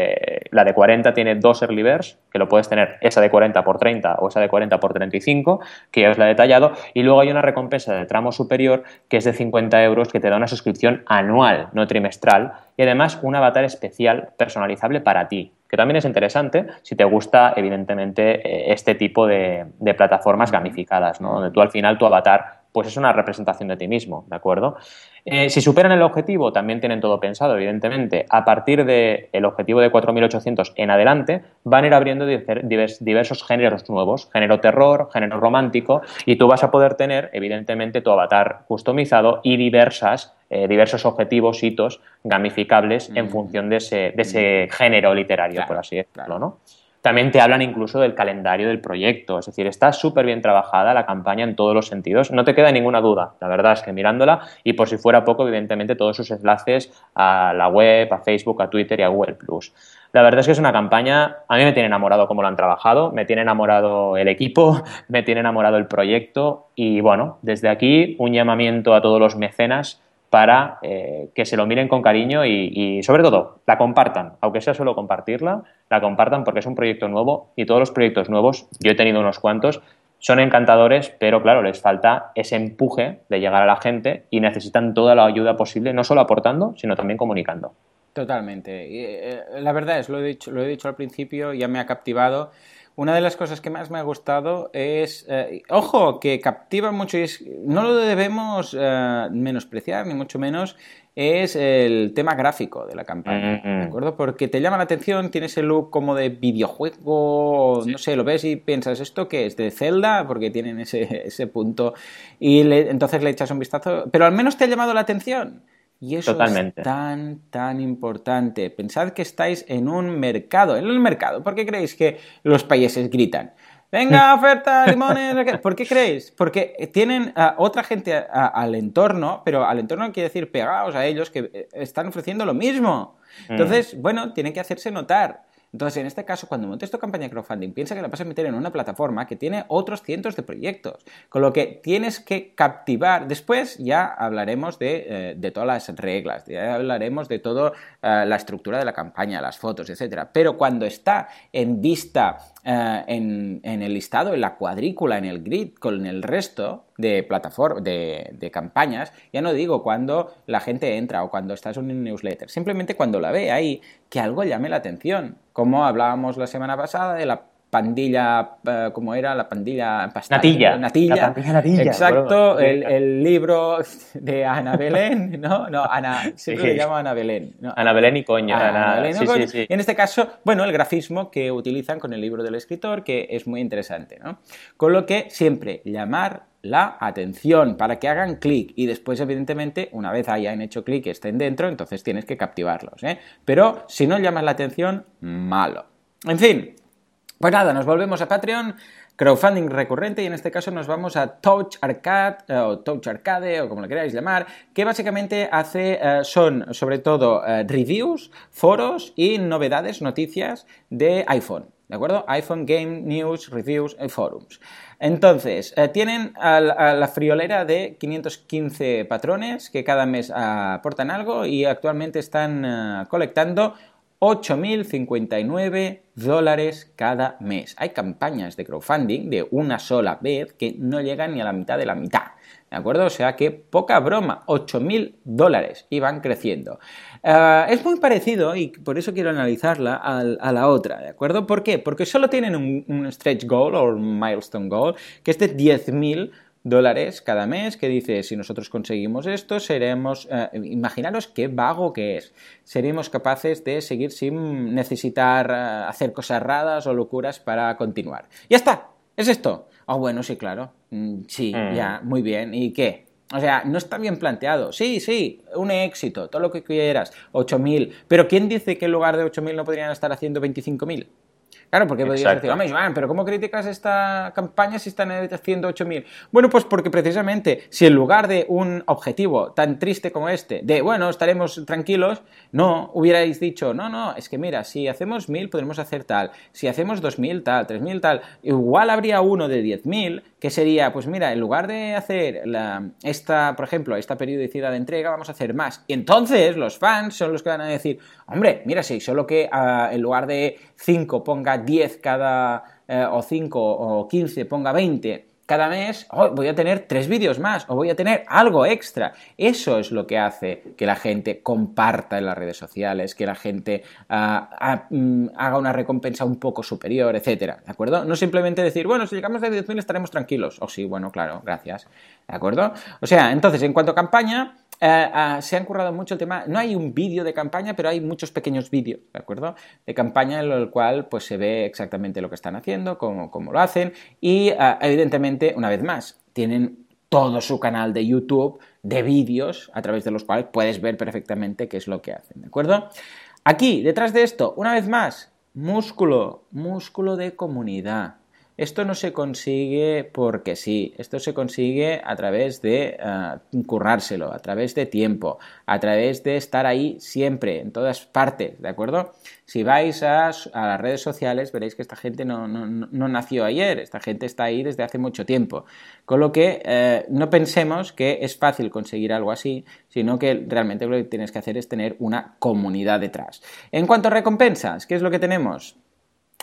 la de 40 tiene dos early birds, que lo puedes tener esa de 40 por 30 o esa de 40 por 35, que ya os la he detallado. Y luego hay una recompensa de tramo superior que es de 50 euros que te da una suscripción anual, no trimestral, y además un avatar especial personalizable para ti que también es interesante si te gusta, evidentemente, eh, este tipo de, plataformas gamificadas, ¿no? donde tú al final tu avatar pues es una representación de ti mismo, ¿de acuerdo? Eh, si superan el objetivo, también tienen todo pensado, evidentemente. A partir del objetivo de 4.800 en adelante, van a ir abriendo diversos géneros nuevos, género terror, género romántico, y tú vas a poder tener, evidentemente, tu avatar customizado y diversas eh, diversos objetivos, hitos gamificables en función de ese, de ese género literario, por así decirlo, ¿no? También te hablan incluso del calendario del proyecto, es decir, está súper bien trabajada la campaña en todos los sentidos, no te queda ninguna duda, la verdad es que mirándola y por si fuera poco, evidentemente todos sus enlaces a la web, a Facebook, a Twitter y a Google. La verdad es que es una campaña, a mí me tiene enamorado cómo lo han trabajado, me tiene enamorado el equipo, me tiene enamorado el proyecto y bueno, desde aquí un llamamiento a todos los mecenas para eh, que se lo miren con cariño y, sobre todo, la compartan, aunque sea solo compartirla, la compartan porque es un proyecto nuevo y todos los proyectos nuevos, yo he tenido unos cuantos, son encantadores, pero claro, les falta ese empuje de llegar a la gente y necesitan toda la ayuda posible, no solo aportando, sino también comunicando. Totalmente. Eh, la verdad es, lo he dicho, lo he dicho al principio, ya me ha captivado una de las cosas que más me ha gustado es, eh, ojo, que captiva mucho y no lo debemos eh, menospreciar, ni mucho menos, es el tema gráfico de la campaña, ¿de mm-hmm. acuerdo? Porque te llama la atención, tiene ese look como de videojuego, no sé, lo ves y piensas, ¿esto qué es? ¿De Zelda? Porque tienen ese, ese punto. Y entonces le echas un vistazo, pero al menos te ha llamado la atención. Y eso es tan, tan importante. Pensad que estáis en un mercado. En el mercado, ¿por qué creéis que los países gritan? Venga, oferta, limones. ¿Por qué creéis? Porque tienen a otra gente al entorno, pero al entorno quiere decir pegados a ellos que eh, están ofreciendo lo mismo. Mm. Entonces, bueno, tienen que hacerse notar. Entonces, en este caso, cuando montes tu campaña de crowdfunding, piensa que la vas a meter en una plataforma que tiene otros cientos de proyectos, con lo que tienes que captivar. Después ya hablaremos de, eh, todas las reglas, ya hablaremos de toda eh, la estructura de la campaña, las fotos, etc. Pero cuando está en vista eh, en, el listado, en la cuadrícula, en el grid, con el resto de plataformas, de, campañas, ya no digo cuando la gente entra o cuando estás en un newsletter, simplemente cuando la ve ahí, que algo llame la atención, como hablábamos la semana pasada de la pandilla, eh, como era? La pandilla Natilla. Natilla. La pandilla Natilla. Exacto, el, libro de Ana Belén, ¿no? No, Ana, siempre le llamo Ana Belén. Ana Belén y coño. Ana, Belén y coño. Y en este caso, bueno, el grafismo que utilizan con el libro del escritor, que es muy interesante, ¿no? Con lo que siempre llamar la atención para que hagan clic y después evidentemente una vez hayan hecho clic y estén dentro entonces tienes que captivarlos ¿eh? pero si no llamas la atención malo en fin pues nada, nos volvemos a Patreon, crowdfunding recurrente y en este caso nos vamos a Touch Arcade eh, o Touch Arcade o como lo queráis llamar, que básicamente hace, eh, son sobre todo eh, reviews, foros y novedades, noticias de iPhone. ¿De acuerdo? iPhone Game News, Reviews y Forums. Entonces, tienen a la, friolera de 515 patrones que cada mes aportan algo y actualmente están colectando 8.059 dólares cada mes. Hay campañas de crowdfunding de una sola vez que no llegan ni a la mitad de la mitad. ¿De acuerdo? O sea que poca broma, 8.000 dólares y van creciendo. Eh, es muy parecido y por eso quiero analizarla a, la otra, ¿de acuerdo? ¿Por qué? Porque solo tienen un, stretch goal o milestone goal que es de 10.000 dólares cada mes que dice si nosotros conseguimos esto seremos eh, imaginaros qué vago que es seremos capaces de seguir sin necesitar eh, hacer cosas raras o locuras para continuar ya está es esto ah bueno sí claro mm, sí mm. ya muy bien y qué o sea, no está bien planteado. Sí, sí, un éxito, todo lo que quieras, 8.000. Pero ¿quién dice que en lugar de 8.000 no podrían estar haciendo 25.000? Claro, porque podrías decir, hombre, Joan, pero ¿cómo criticas esta campaña si están haciendo 8.000? Bueno, pues porque precisamente si en lugar de un objetivo tan triste como este, de, bueno, estaremos tranquilos, no, hubierais dicho, no, no, es que mira, si hacemos 1.000 podremos hacer tal, si hacemos 2.000 tal, 3.000 tal, igual habría uno de 10.000 que sería, pues mira, en lugar de hacer la, esta, por ejemplo, esta periodicidad de entrega, vamos a hacer más. Y entonces los fans son los que van a decir, hombre, mira, si solo que uh, en lugar de 5 ponga 10 cada, uh, o 5 o 15 ponga 20, cada mes voy a tener tres vídeos más o voy a tener algo extra. Eso es lo que hace que la gente comparta en las redes sociales, que la gente uh, haga una recompensa un poco superior, etcétera, ¿de acuerdo? No simplemente decir, bueno, si llegamos a 10.000 estaremos tranquilos. O oh, sí, bueno, claro, gracias, ¿de acuerdo? O sea, entonces, en cuanto a campaña, eh, ah, se han currado mucho el tema, no hay un vídeo de campaña, pero hay muchos pequeños vídeos, ¿de acuerdo? De campaña en el cual pues se ve exactamente lo que están haciendo, cómo, cómo lo hacen y ah, evidentemente, una vez más, tienen todo su canal de YouTube de vídeos a través de los cuales puedes ver perfectamente qué es lo que hacen, ¿de acuerdo? Aquí, detrás de esto, una vez más, músculo, músculo de comunidad. Esto no se consigue porque sí, esto se consigue a través de uh, currárselo, a través de tiempo, a través de estar ahí siempre, en todas partes, ¿de acuerdo? Si vais a, las redes sociales veréis que esta gente no, nació ayer, esta gente está ahí desde hace mucho tiempo. Con lo que eh, no pensemos que es fácil conseguir algo así, sino que realmente lo que tienes que hacer es tener una comunidad detrás. En cuanto a recompensas, ¿qué es lo que tenemos?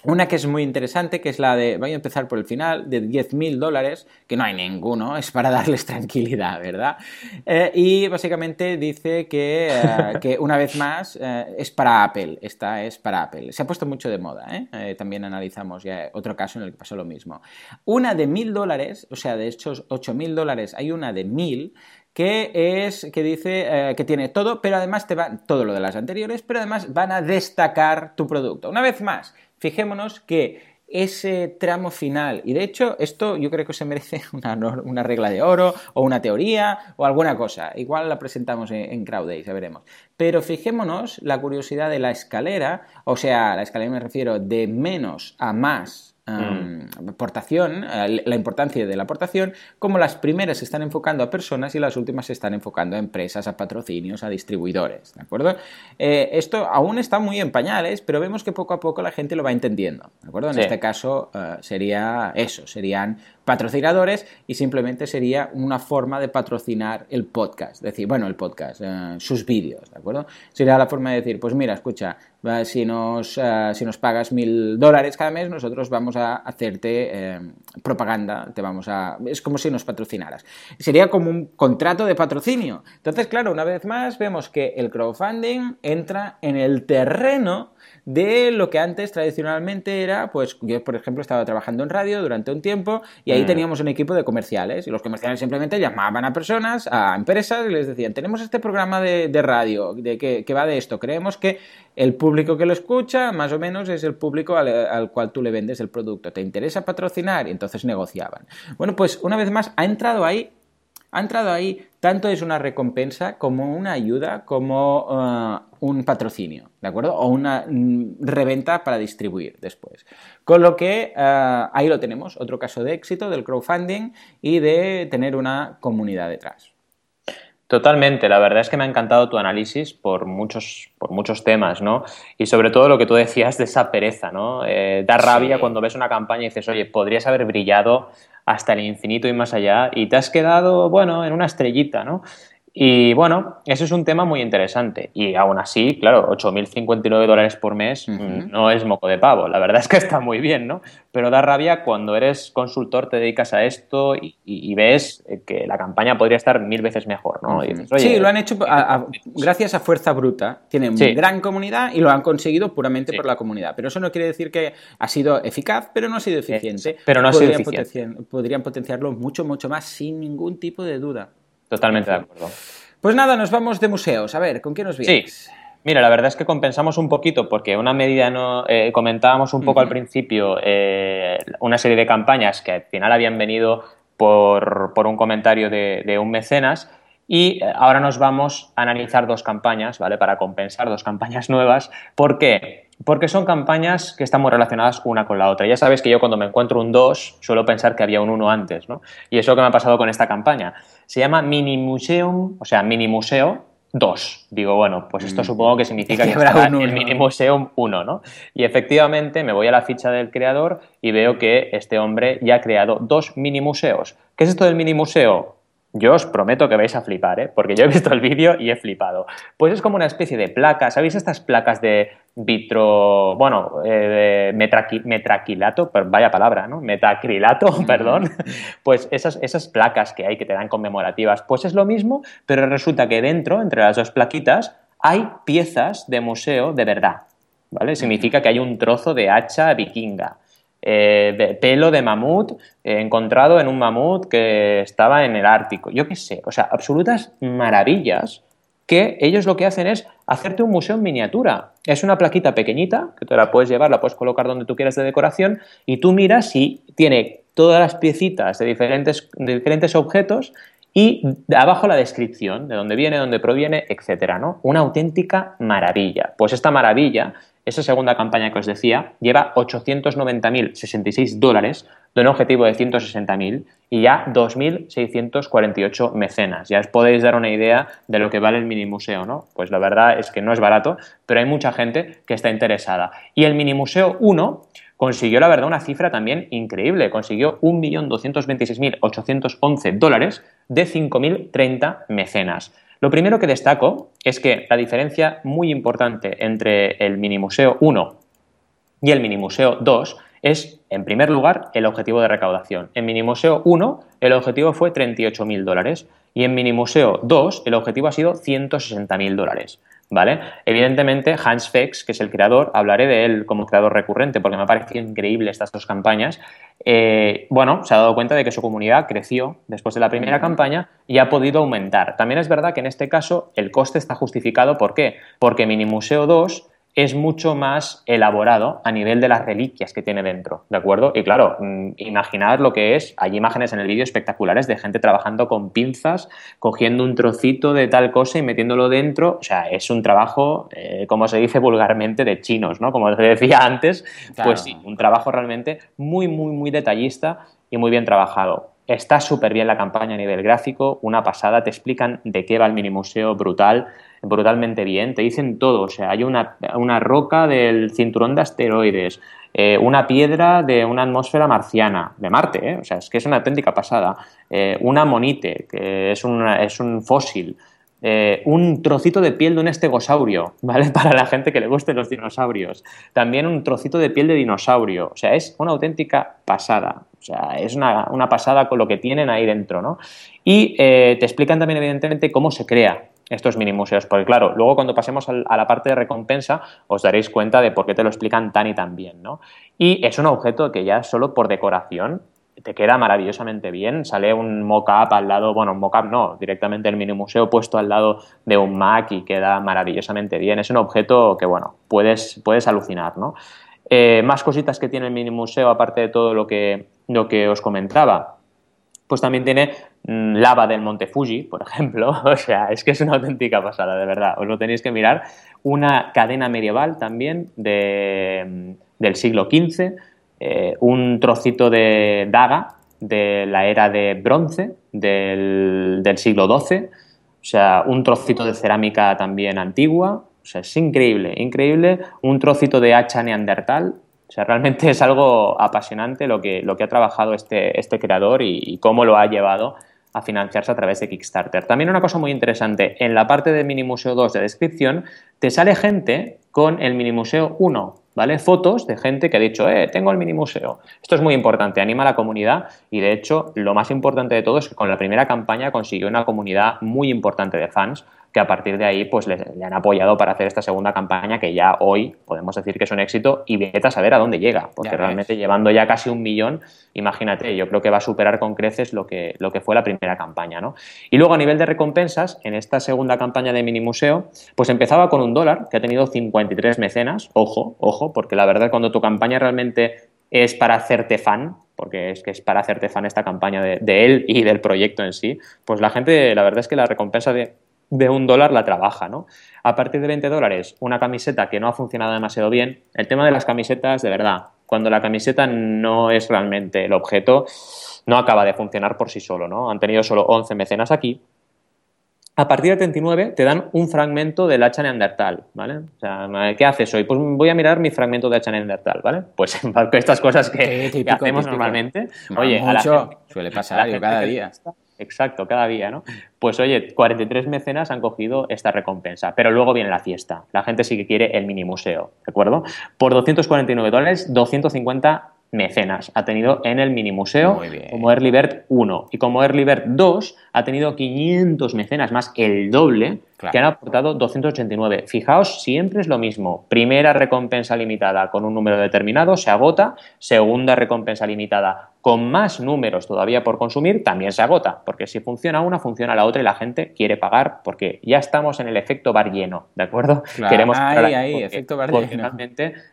Una que es muy interesante, que es la de, voy a empezar por el final, de 10.000 dólares, que no hay ninguno, es para darles tranquilidad, ¿verdad? Eh, y básicamente dice que, eh, que una vez más eh, es para Apple, esta es para Apple. Se ha puesto mucho de moda, ¿eh? también analizamos ya otro caso en el que pasó lo mismo. Una de 1.000 dólares, o sea, de estos 8.000 dólares hay una de 1.000, que es que dice que tiene todo, pero además te va todo lo de las anteriores, pero además van a destacar tu producto. Una vez más, fijémonos que ese tramo final, y de hecho esto yo creo que se merece una, regla de oro o una teoría o alguna cosa, igual la presentamos en, en CrowdAce, ya veremos. Pero fijémonos la curiosidad de la escalera, o sea, la escalera me refiero de menos a más Mm. aportación, eh, la importancia de la aportación, como las primeras se están enfocando a personas y las últimas se están enfocando a empresas, a patrocinios, a distribuidores, ¿de acuerdo? Eh, esto aún está muy en pañales, pero vemos que poco a poco la gente lo va entendiendo, ¿de acuerdo? En este caso eh, sería eso, serían patrocinadores y simplemente sería una forma de patrocinar el podcast, es decir, bueno, el podcast, sus vídeos, ¿de acuerdo? Sería la forma de decir, pues mira, escucha, si nos, si nos pagas mil dólares cada mes, nosotros vamos a hacerte eh, propaganda, te vamos a... Es como si nos patrocinaras. Sería como un contrato de patrocinio. Entonces, claro, una vez más vemos que el crowdfunding entra en el terreno de lo que antes tradicionalmente era, pues yo por ejemplo estaba trabajando en radio durante un tiempo y ahí mm. teníamos un equipo de comerciales y los comerciales simplemente llamaban a personas, a empresas y les decían, tenemos este programa de, radio de que, va de esto, creemos que el público que lo escucha más o menos es el público al, al cual tú le vendes el producto, ¿te interesa patrocinar? Y entonces negociaban. Bueno, pues una vez más ha entrado ahí ha entrado ahí, tanto es una recompensa como una ayuda, como uh, un patrocinio, ¿de acuerdo? O una mm, reventa para distribuir después. Con lo que uh, ahí lo tenemos, otro caso de éxito del crowdfunding y de tener una comunidad detrás. Totalmente, la verdad es que me ha encantado tu análisis por muchos, por muchos temas, ¿no? Y sobre todo lo que tú decías de esa pereza, ¿no? Eh, da rabia cuando ves una campaña y dices, oye, podrías haber brillado hasta el infinito y más allá y te has quedado, bueno, en una estrellita, ¿no? Y bueno, eso es un tema muy interesante. Y aún así, claro, 8.059 dólares por mes mm, no es moco de pavo. La verdad es que está muy bien, ¿no? Pero da rabia cuando eres consultor, te dedicas a esto y, ves que la campaña podría estar mil veces mejor, ¿no? sí, lo han hecho gracias a fuerza bruta. Tienen gran comunidad y lo han conseguido puramente por la comunidad. Pero eso no quiere decir que ha sido eficaz, pero no ha sido eficiente. pero no ha sido eficiente. podrían potenciarlo mucho, mucho más sin ningún tipo de duda. Totalmente de acuerdo. Pues nada, nos vamos de museos. A ver, ¿con qué nos vienes? Sí. Mira, la verdad es que compensamos un poquito porque una medida no eh, comentábamos un poco al principio eh, una serie de campañas que al final habían venido por, un comentario de, un mecenas y eh, ahora nos vamos a analizar dos campañas, ¿vale? Para compensar dos campañas nuevas. ¿Por qué? Porque son campañas que están muy relacionadas una con la otra. Ya sabes que yo cuando me encuentro un 2 suelo pensar que había un 1 antes, ¿no? Y eso que me ha pasado con esta campaña. Se llama Mini Museum, o sea, Mini Museo 2. Digo, bueno, pues esto mm. supongo que significa que, habrá un el Mini Museum 1, ¿no? Y efectivamente me voy a la ficha del creador y veo que este hombre ya ha creado dos mini museos. ¿Qué es esto del mini museo? Yo os prometo que vais a flipar, ¿eh? porque yo he visto el vídeo y he flipado. Pues es como una especie de placa, ¿sabéis estas placas de vitro, bueno, eh, de metraquilato, vaya palabra, ¿no? Metacrilato, perdón. Pues esas, esas placas que hay que te dan conmemorativas, pues es lo mismo, pero resulta que dentro, entre las dos plaquitas, hay piezas de museo de verdad, ¿vale? Significa que hay un trozo de hacha vikinga eh, de pelo de mamut eh, encontrado en un mamut que estaba en el Ártico. Yo qué sé, o sea, absolutas maravillas que ellos lo que hacen es hacerte un museo en miniatura. Es una plaquita pequeñita que te la puedes llevar, la puedes colocar donde tú quieras de decoración y tú miras si tiene todas las piecitas de diferentes, de diferentes objetos y abajo la descripción de dónde viene, dónde proviene, etcétera, ¿no? Una auténtica maravilla. Pues esta maravilla esa segunda campaña que os decía lleva 890.066 dólares de un objetivo de 160.000 y ya 2.648 mecenas. Ya os podéis dar una idea de lo que vale el mini museo, ¿no? Pues la verdad es que no es barato, pero hay mucha gente que está interesada. Y el mini museo 1 consiguió, la verdad, una cifra también increíble. Consiguió 1.226.811 dólares de 5.030 mecenas. Lo primero que destaco es que la diferencia muy importante entre el Mini Museo 1 Y el mini museo 2 es, en primer lugar, el objetivo de recaudación. En mini museo 1 el objetivo fue 38.000 dólares y en mini museo 2 el objetivo ha sido 160.000 dólares. ¿Vale? Evidentemente, Hans Fex, que es el creador, hablaré de él como creador recurrente porque me ha parecido increíble estas dos campañas. Eh, bueno, se ha dado cuenta de que su comunidad creció después de la primera campaña y ha podido aumentar. También es verdad que en este caso el coste está justificado. ¿Por qué? Porque Mini Museo 2 es mucho más elaborado a nivel de las reliquias que tiene dentro, ¿de acuerdo? Y claro, mm, imaginad lo que es, hay imágenes en el vídeo espectaculares de gente trabajando con pinzas, cogiendo un trocito de tal cosa y metiéndolo dentro, o sea, es un trabajo, eh, como se dice vulgarmente, de chinos, ¿no? Como se decía antes, pues sí, un trabajo realmente muy, muy, muy detallista y muy bien trabajado. Está súper bien la campaña a nivel gráfico, una pasada, te explican de qué va el mini museo brutal, brutalmente bien, te dicen todo, o sea, hay una, roca del cinturón de asteroides, eh, una piedra de una atmósfera marciana, de Marte, ¿eh? o sea, es que es una auténtica pasada, eh, una monite, que es, es un fósil, un trocito de piel de un estegosaurio, ¿vale? Para la gente que le gusten los dinosaurios. También un trocito de piel de dinosaurio. O sea, es una auténtica pasada. O sea, es una, una pasada con lo que tienen ahí dentro, ¿no? Y te explican también, evidentemente, cómo se crea estos mini museos. Porque claro, luego cuando pasemos a la parte de recompensa os daréis cuenta de por qué te lo explican tan y tan bien, ¿no? Y es un objeto que ya solo por decoración te queda maravillosamente bien. Sale un mock-up al lado, bueno, un mock-up no, directamente el mini museo puesto al lado de un Mac y queda maravillosamente bien. Es un objeto que, bueno, puedes, puedes alucinar, ¿no? Eh, más cositas que tiene el mini museo, aparte de todo lo que, lo que os comentaba pues también tiene mm, lava del Monte Fuji, por ejemplo. O sea, es que es una auténtica pasada, de verdad. Os lo tenéis que mirar. Una cadena medieval también de, mm, del siglo XV, eh, un trocito de daga de la era de bronce del, del siglo XII, o sea, un trocito de cerámica también antigua. O sea, es increíble, increíble. Un trocito de hacha neandertal, o sea, realmente es algo apasionante lo que, lo que ha trabajado este, este creador y, cómo lo ha llevado a financiarse a través de Kickstarter. También una cosa muy interesante, en la parte de Mini Museo 2 de descripción, te sale gente con el Mini Museo 1, ¿vale? Fotos de gente que ha dicho, eh, tengo el mini museo. Esto es muy importante, anima a la comunidad y de hecho lo más importante de todo es que con la primera campaña consiguió una comunidad muy importante de fans que a partir de ahí pues le, han apoyado para hacer esta segunda campaña que ya hoy podemos decir que es un éxito y vete a saber a dónde llega, porque realmente llevando ya casi un millón, imagínate, yo creo que va a superar con creces lo que, lo que fue la primera campaña. ¿no? Y luego a nivel de recompensas, en esta segunda campaña de Mini Museo, pues empezaba con un dólar que ha tenido 53 mecenas, ojo, ojo, porque la verdad cuando tu campaña realmente es para hacerte fan, porque es que es para hacerte fan esta campaña de, de, él y del proyecto en sí, pues la gente, la verdad es que la recompensa de, de un dólar la trabaja, ¿no? A partir de 20 dólares, una camiseta que no ha funcionado demasiado bien. El tema de las camisetas, de verdad, cuando la camiseta no es realmente el objeto, no acaba de funcionar por sí solo, ¿no? Han tenido solo 11 mecenas aquí. A partir de 39 te dan un fragmento del hacha neandertal, ¿vale? O sea, ¿qué haces hoy? Pues voy a mirar mi fragmento de hacha neandertal, ¿vale? Pues estas cosas que, hacemos normalmente. Oye, a la suele pasar cada día. Exacto, cada día, ¿no? Pues oye, 43 mecenas han cogido esta recompensa, pero luego viene la fiesta. La gente sí que quiere el mini museo, ¿de acuerdo? Por 249 dólares, 250 mecenas ha tenido en el mini museo como Early Bird 1 y como Early Bird 2 ha tenido 500 mecenas más el doble que han aportado 289. Fijaos, siempre es lo mismo. Primera recompensa limitada con un número determinado se agota, segunda recompensa limitada con más números todavía por consumir también se agota, porque si funciona una, funciona la otra y la gente quiere pagar porque ya estamos en el efecto bar lleno, ¿de acuerdo? Queremos ahí, ahí, efecto bar lleno.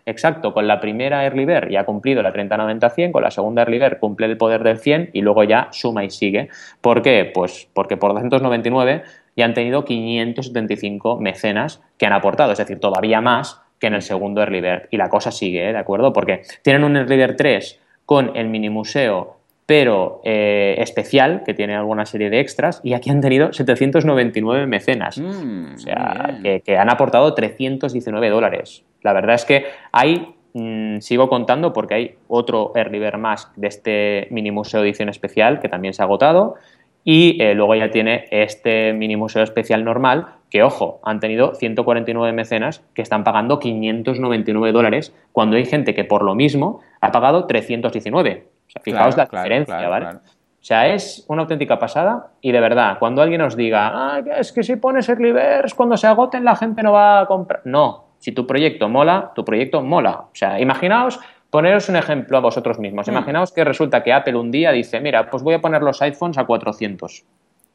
exacto, con la primera Early Bird ya ha cumplido la 30-90-100, con la segunda Early Bird cumple el poder del 100 y luego ya suma y sigue. ¿Por qué? Pues porque por 299 ya han tenido 575 mecenas que han aportado, es decir, todavía más que en el segundo Early Bird. Y la cosa sigue, ¿eh? ¿de acuerdo? Porque tienen un Early Bird 3 con el mini museo pero eh, especial, que tiene alguna serie de extras, y aquí han tenido 799 mecenas, mm, o sea, que, han aportado 319 dólares. La verdad es que hay, mm, sigo contando porque hay otro Early más de este mini museo edición especial que también se ha agotado, y eh, luego ya tiene este mini museo especial normal que ojo, han tenido 149 mecenas que están pagando 599 dólares, cuando hay gente que por lo mismo ha pagado 319. O sea, fijaos la diferencia, ¿vale? O sea, es una auténtica pasada y de verdad, cuando alguien nos diga, ah, es que si pones Earlyverse, cuando se agoten la gente no va a comprar. No, si tu proyecto mola, tu proyecto mola. O sea, imaginaos, poneros un ejemplo a vosotros mismos. Hmm. Imaginaos que resulta que Apple un día dice, mira, pues voy a poner los iPhones a 400.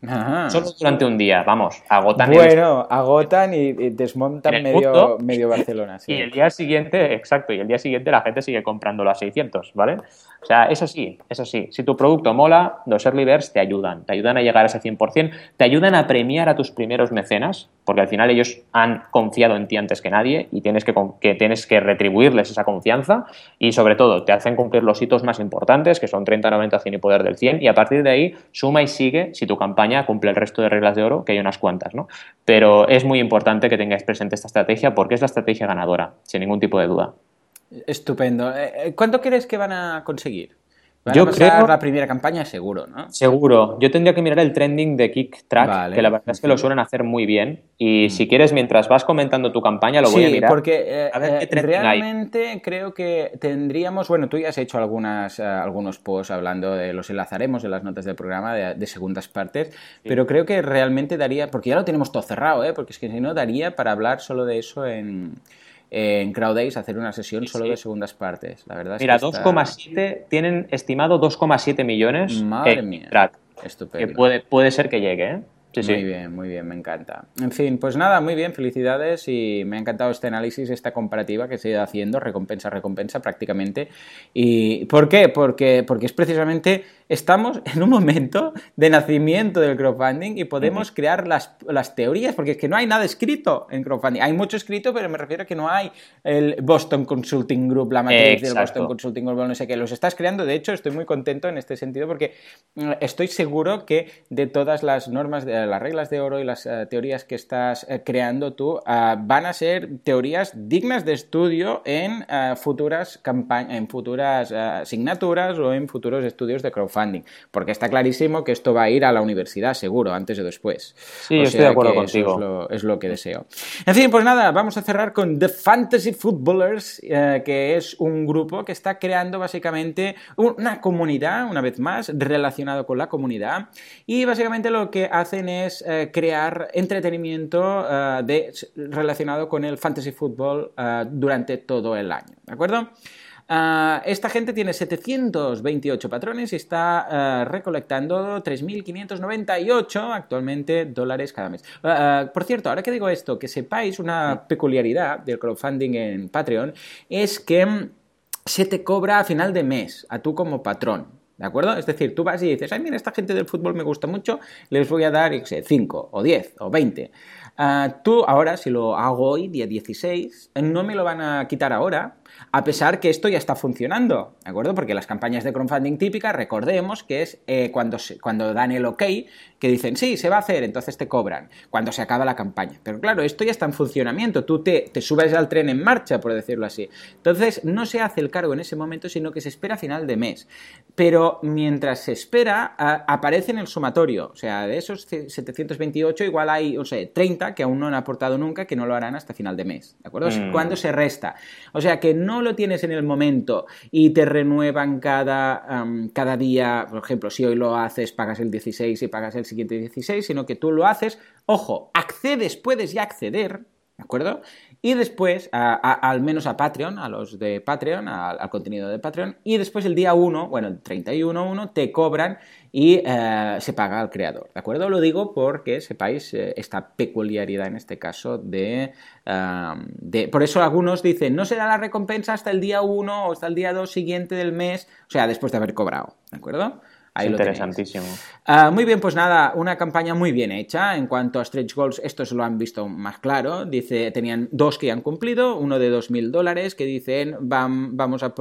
Solo durante un día, vamos, agotan. Bueno, agotan y, desmontan medio, medio Barcelona. Y el día siguiente, exacto, y el día siguiente la gente sigue comprándolo a 600, ¿vale? O sea, eso sí, eso sí, si tu producto mola, los early birds te ayudan, te ayudan a llegar a ese 100%, te ayudan a premiar a tus primeros mecenas, porque al final ellos han confiado en ti antes que nadie y tienes que, que, tienes que retribuirles esa confianza y sobre todo te hacen cumplir los hitos más importantes, que son 30, 90, 100 y poder del 100, y a partir de ahí suma y sigue si tu campaña cumple el resto de reglas de oro, que hay unas cuantas, ¿no? Pero es muy importante que tengáis presente esta estrategia porque es la estrategia ganadora, sin ningún tipo de duda. Estupendo. Eh, eh, ¿Cuánto crees que van a conseguir? Van Yo a creo la primera campaña seguro, ¿no? Seguro. Yo tendría que mirar el trending de KickTrack, que la verdad es que lo suelen hacer muy bien. Y mm. si quieres, mientras vas comentando tu campaña, lo voy a mirar. porque eh, realmente creo que tendríamos... Bueno, tú ya has hecho algunas, algunos posts hablando de... Los enlazaremos en las notas del programa de, segundas partes, pero creo que realmente daría... Porque ya lo tenemos todo cerrado, ¿eh? Porque es que si no, daría para hablar solo de eso en en CrowdAce hacer una sesión solo de segundas partes. La verdad Mira, 2,7 tienen estimado 2,7 millones. Madre mía. Que puede, puede ser que llegue, ¿eh? muy bien, muy bien, me encanta. En fin, pues nada, muy bien, felicidades y me ha encantado este análisis, esta comparativa que se ha ido haciendo, recompensa, recompensa prácticamente. ¿Y por qué? Porque, porque es precisamente estamos en un momento de nacimiento del crowdfunding y podemos crear las, las, teorías, porque es que no hay nada escrito en crowdfunding. Hay mucho escrito, pero me refiero a que no hay el Boston Consulting Group, la matriz del Boston Consulting Group, no sé qué. Los estás creando, de hecho, estoy muy contento en este sentido porque mm, estoy seguro que de todas las normas, de las reglas de oro y las eh, teorías que estás eh, creando tú, ah, van a ser teorías dignas de estudio en uh, futuras campañas, en futuras asignaturas o en futuros estudios de crowdfunding porque está clarísimo que esto va a ir a la universidad, seguro, antes o después. Sí, estoy de acuerdo contigo. Es lo, que deseo. En fin, pues nada, vamos a cerrar con The Fantasy Footballers, eh, que es un grupo que está creando básicamente una comunidad, una vez más, relacionado con la comunidad, y básicamente lo que hacen es eh, crear entretenimiento eh, de, relacionado con el fantasy football durante todo el año, ¿de acuerdo? Ah, esta gente tiene 728 patrones y está ah, recolectando 3.598 actualmente dólares cada mes. Ah, por cierto, ahora que digo esto, que sepáis una peculiaridad del crowdfunding en Patreon es que se te cobra a final de mes, a tú como patrón. ¿De acuerdo? Es decir, tú vas y dices, ay, mira, esta gente del fútbol me gusta mucho, les voy a dar, sé, 5 o 10 o 20. tú ahora, si lo hago hoy, día 16, no me lo van a quitar ahora, a pesar que esto ya está funcionando, ¿de acuerdo? Porque las campañas de crowdfunding típicas, recordemos que es eh, cuando, cuando dan el ok, que dicen, sí, se va a hacer, entonces te cobran, cuando se acaba la campaña. Pero claro, esto ya está en funcionamiento, tú te, te subes al tren en marcha, por decirlo así. Entonces, no se hace el cargo en ese momento, sino que se espera a final de mes. Pero mientras se espera, aparece en el sumatorio. O sea, de esos 728, igual hay, o sea, 30 que aún no han aportado nunca, que no lo harán hasta final de mes. ¿De acuerdo? Mm. Cuando se resta. O sea, que no lo tienes en el momento y te renuevan cada, cada día, por ejemplo, si hoy lo haces, pagas el 16 y pagas el siguiente 16, sino que tú lo haces, ojo, accedes, puedes ya acceder, ¿de acuerdo? Y después, al menos a Patreon, a los de Patreon, al, contenido de Patreon, y después el día 1, bueno, el 31-1, te cobran y eh, se paga al creador, ¿de acuerdo? Lo digo porque sepáis eh, esta peculiaridad en este caso de, de, Por eso algunos dicen, no se da la recompensa hasta el día 1 o hasta el día 2 siguiente del mes, o sea, después de haber cobrado, ¿de acuerdo? Interesantísimo. Ah, muy bien, pues nada, una campaña muy bien hecha. En cuanto a stretch goals, estos lo han visto más claro. Dice, tenían dos que han cumplido, uno de 2.000 dólares, que dicen, vamos a,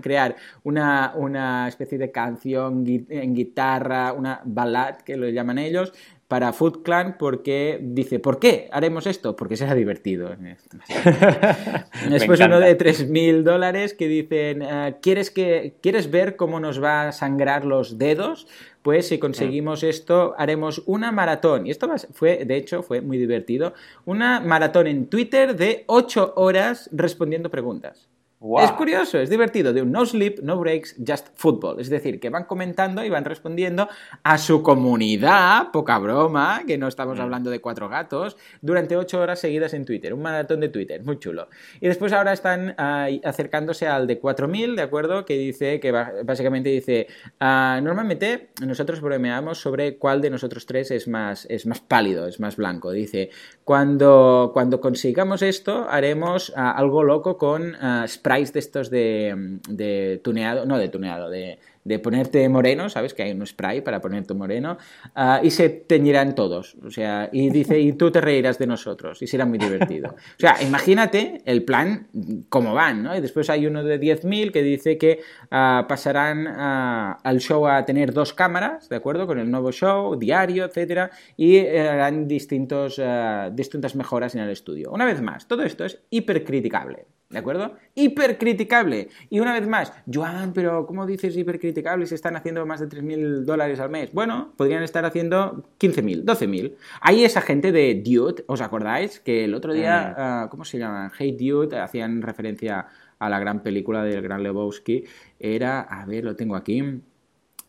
crear una, una, especie de canción en guitarra, una ballad, que lo llaman ellos, para Food Clan porque dice, ¿por qué haremos esto? Porque será divertido. Después uno de 3.000 dólares que dicen, eh, ¿quieres, que, ¿quieres ver cómo nos va a sangrar los dedos? Pues si conseguimos esto, haremos una maratón. Y esto fue, de hecho, fue muy divertido. Una maratón en Twitter de 8 horas respondiendo preguntas. Es curioso, es divertido, de un no sleep, no breaks, just football. Es decir, que van comentando y van respondiendo a su comunidad, poca broma, que no estamos mm. hablando de cuatro gatos, durante ocho horas seguidas en Twitter, un maratón de Twitter, muy chulo. Y después ahora están acercándose al de 4000, ¿de acuerdo? Que dice, que básicamente dice, ah, normalmente nosotros bromeamos sobre cuál de nosotros tres es más, es más pálido, es más blanco. Dice, cuando, cuando consigamos esto, haremos ah, algo loco con uh, de estos de, de tuneado, no de tuneado, de, de ponerte moreno, ¿sabes? Que hay un spray para ponerte moreno, uh, y se teñirán todos. O sea, y dice, y tú te reirás de nosotros, y será muy divertido. O sea, imagínate el plan, cómo van, ¿no? Y después hay uno de 10.000 que dice que uh, pasarán uh, al show a tener dos cámaras, ¿de acuerdo? Con el nuevo show, diario, etcétera, y eh, harán distintos, distintas mejoras en el estudio. Una vez más, todo esto es hipercriticable. ¿De acuerdo? Hipercriticable. Y una vez más, Joan, pero ¿cómo dices hipercriticable si están haciendo más de 3.000 dólares al mes? Bueno, podrían estar haciendo 15.000, 12.000. Hay esa gente de Dude, ¿os acordáis? Que el otro día, uh, ¿cómo se llama? Hey Dude, hacían referencia a la gran película del gran Lebowski. Era, a ver, lo tengo aquí.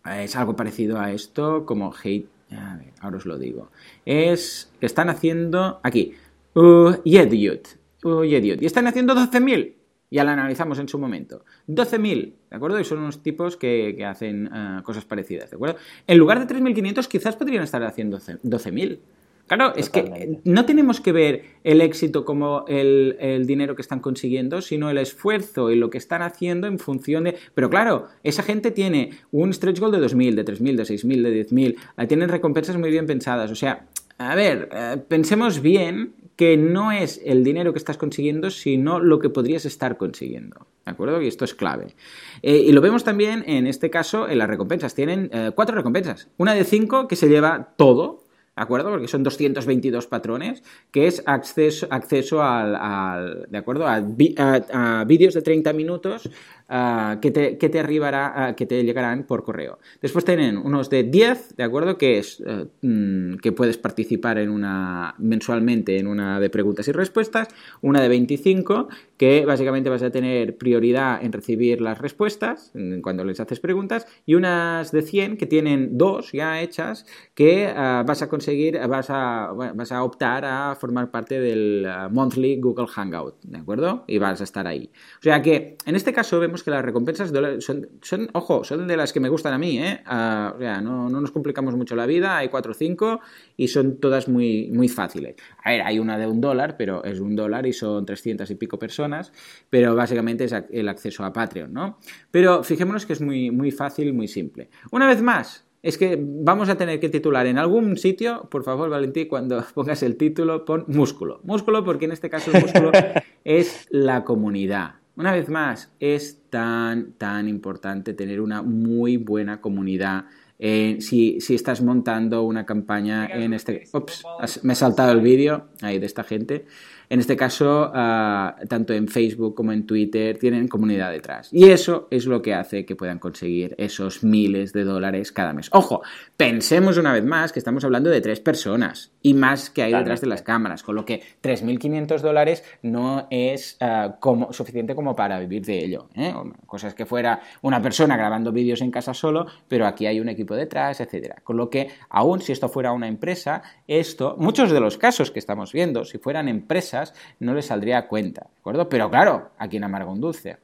Es algo parecido a esto, como Hate. A ver, ahora os lo digo. Es. Están haciendo. Aquí. Uh, yeah, Dude. Oye, Dios, y están haciendo 12.000. Ya la analizamos en su momento. 12.000, ¿de acuerdo? Y son unos tipos que, hacen eh, cosas parecidas, ¿de acuerdo? En lugar de 3.500, quizás podrían estar haciendo 12.000. Claro, es que no tenemos que ver el éxito como el, el, dinero que están consiguiendo, sino el esfuerzo y lo que están haciendo en función de... Pero claro, esa gente tiene un stretch goal de 2.000, de 3.000, de 6.000, de 10.000, tienen recompensas muy bien pensadas. O sea, a ver, eh, pensemos bien que no es el dinero que estás consiguiendo, sino lo que podrías estar consiguiendo. ¿De acuerdo? Y esto es clave. Eh, y lo vemos también en este caso en las recompensas. Tienen eh, cuatro recompensas. Una de cinco que se lleva todo, ¿de acuerdo? Porque son 222 patrones, que es acceso, acceso al, ¿de acuerdo? A, a vídeos de 30 minutos Ah, que, te, que, te arribará, ah, que te llegarán por correo. Después tienen unos de 10, ¿de acuerdo? Que es eh, mm, que puedes participar en una mensualmente en una de preguntas y respuestas, una de 25, que básicamente vas a tener prioridad en recibir las respuestas cuando les haces preguntas, y unas de 100 que tienen dos ya hechas que ah, vas a conseguir, vas a, vas a optar a formar parte del monthly Google Hangout, ¿de acuerdo? Y vas a estar ahí. O sea que en este caso vemos que las recompensas son, son, ojo, son de las que me gustan a mí, ¿eh? O sea, no, no, nos complicamos mucho la vida, hay cuatro o cinco y son todas muy, muy fáciles. A ver, hay una de un dólar, pero es un dólar y son 300 y pico personas, pero básicamente es el acceso a Patreon, ¿no? Pero fijémonos que es muy, muy fácil, muy simple. Una vez más, es que vamos a tener que titular en algún sitio, por favor, Valentín, cuando pongas el título, pon músculo. Músculo porque en este caso el músculo es la comunidad. Una vez más, es tan, tan importante tener una muy buena comunidad. Eh, si, si, estás montando una campaña en este... Ups, me he saltado el vídeo ahí de esta gente. En este caso, ah, tanto en Facebook como en Twitter tienen comunidad detrás. Y eso es lo que hace que puedan conseguir esos miles de dólares cada mes. Ojo, pensemos una vez más que estamos hablando de tres personas y más que hay detrás de las cámaras, con lo que 3.500 dólares no es ah, como, suficiente como para vivir de ello. ¿eh? Cosas que fuera una persona grabando vídeos en casa solo, pero aquí hay un equipo detrás, etcétera. Con lo que, aún si esto fuera una empresa, esto, muchos de los casos que estamos viendo, si fueran empresas, no le saldría a cuenta, ¿de acuerdo? Pero claro, a quien amarga un dulce.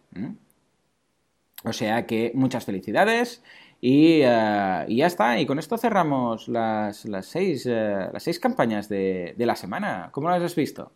O sea que muchas felicidades y, eh, ya está. Y con esto cerramos las, seis, eh, las seis campañas de, de la semana. ¿Cómo las has visto?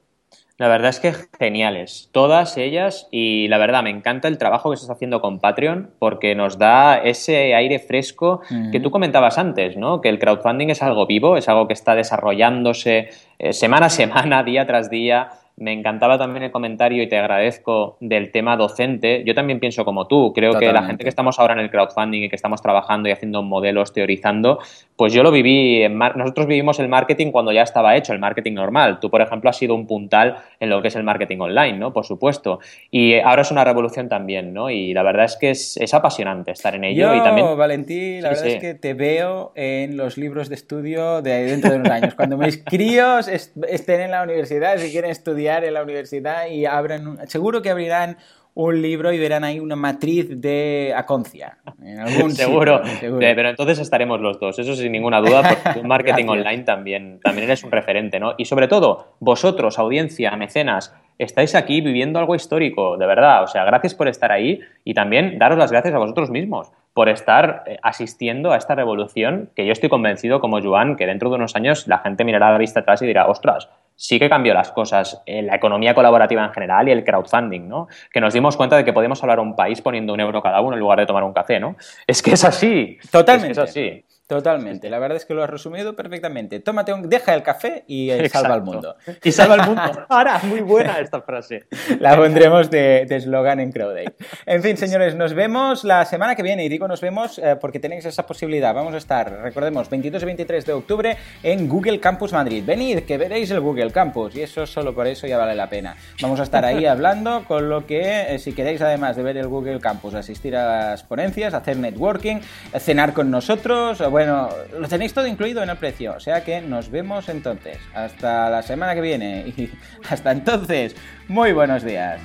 La verdad es que geniales, todas ellas, y la verdad me encanta el trabajo que se está haciendo con Patreon porque nos da ese aire fresco que tú comentabas antes, ¿no? Que el crowdfunding es algo vivo, es algo que está desarrollándose eh, semana a semana, día tras día, Me encantaba también el comentario y te agradezco del tema docente. Yo también pienso como tú. Creo que la gente que estamos ahora en el crowdfunding y que estamos trabajando y haciendo modelos, teorizando, pues yo lo viví. En nosotros vivimos el marketing cuando ya estaba hecho, el marketing normal. Tú, por ejemplo, has sido un puntal en lo que es el marketing online, ¿no? Por supuesto. Y ahora es una revolución también, ¿no? Y la verdad es que es, apasionante estar en ello. Yo, y también... Valentín, la verdad es que te veo en los libros de estudio de dentro de unos años. Cuando mis críos estén en la universidad, si quieren estudiar en la universidad y abren, seguro que abrirán un libro y verán ahí una matriz de Aconcia. seguro, pero entonces estaremos los dos, eso sin ninguna duda, porque el marketing online también, también eres un referente, ¿no? Y sobre todo, vosotros, audiencia, mecenas, estáis aquí viviendo algo histórico, de verdad. O sea, gracias por estar ahí y también daros las gracias a vosotros mismos por estar eh, asistiendo a esta revolución que yo estoy convencido, como Joan, que dentro de unos años la gente mirará la vista atrás y dirá, ostras, sí que cambió las cosas en la economía colaborativa en general y el crowdfunding, ¿no? Que nos dimos cuenta de que podemos hablar a un país poniendo un euro cada uno en lugar de tomar un café, ¿no? Es que es así. Totalmente. Es, así. Totalmente, la verdad es que lo has resumido perfectamente. Tómate un, deja el café y eh, salva al mundo. Y salva al mundo. Ahora, muy buena esta frase. La pondremos de eslogan en CrowdAid. En fin, señores, nos vemos la semana que viene y digo nos vemos eh, porque tenéis esa posibilidad. Vamos a estar, recordemos, 22 y 23 de octubre en Google Campus Madrid. Venid, que veréis el Google Campus y eso solo por eso ya vale la pena. Vamos a estar ahí hablando, con lo que eh, si queréis además de ver el Google Campus, asistir a las ponencias, hacer networking, cenar con nosotros, bueno, lo tenéis todo incluido en el precio, o sea que nos vemos entonces. Hasta la semana que viene y hasta entonces, muy buenos días.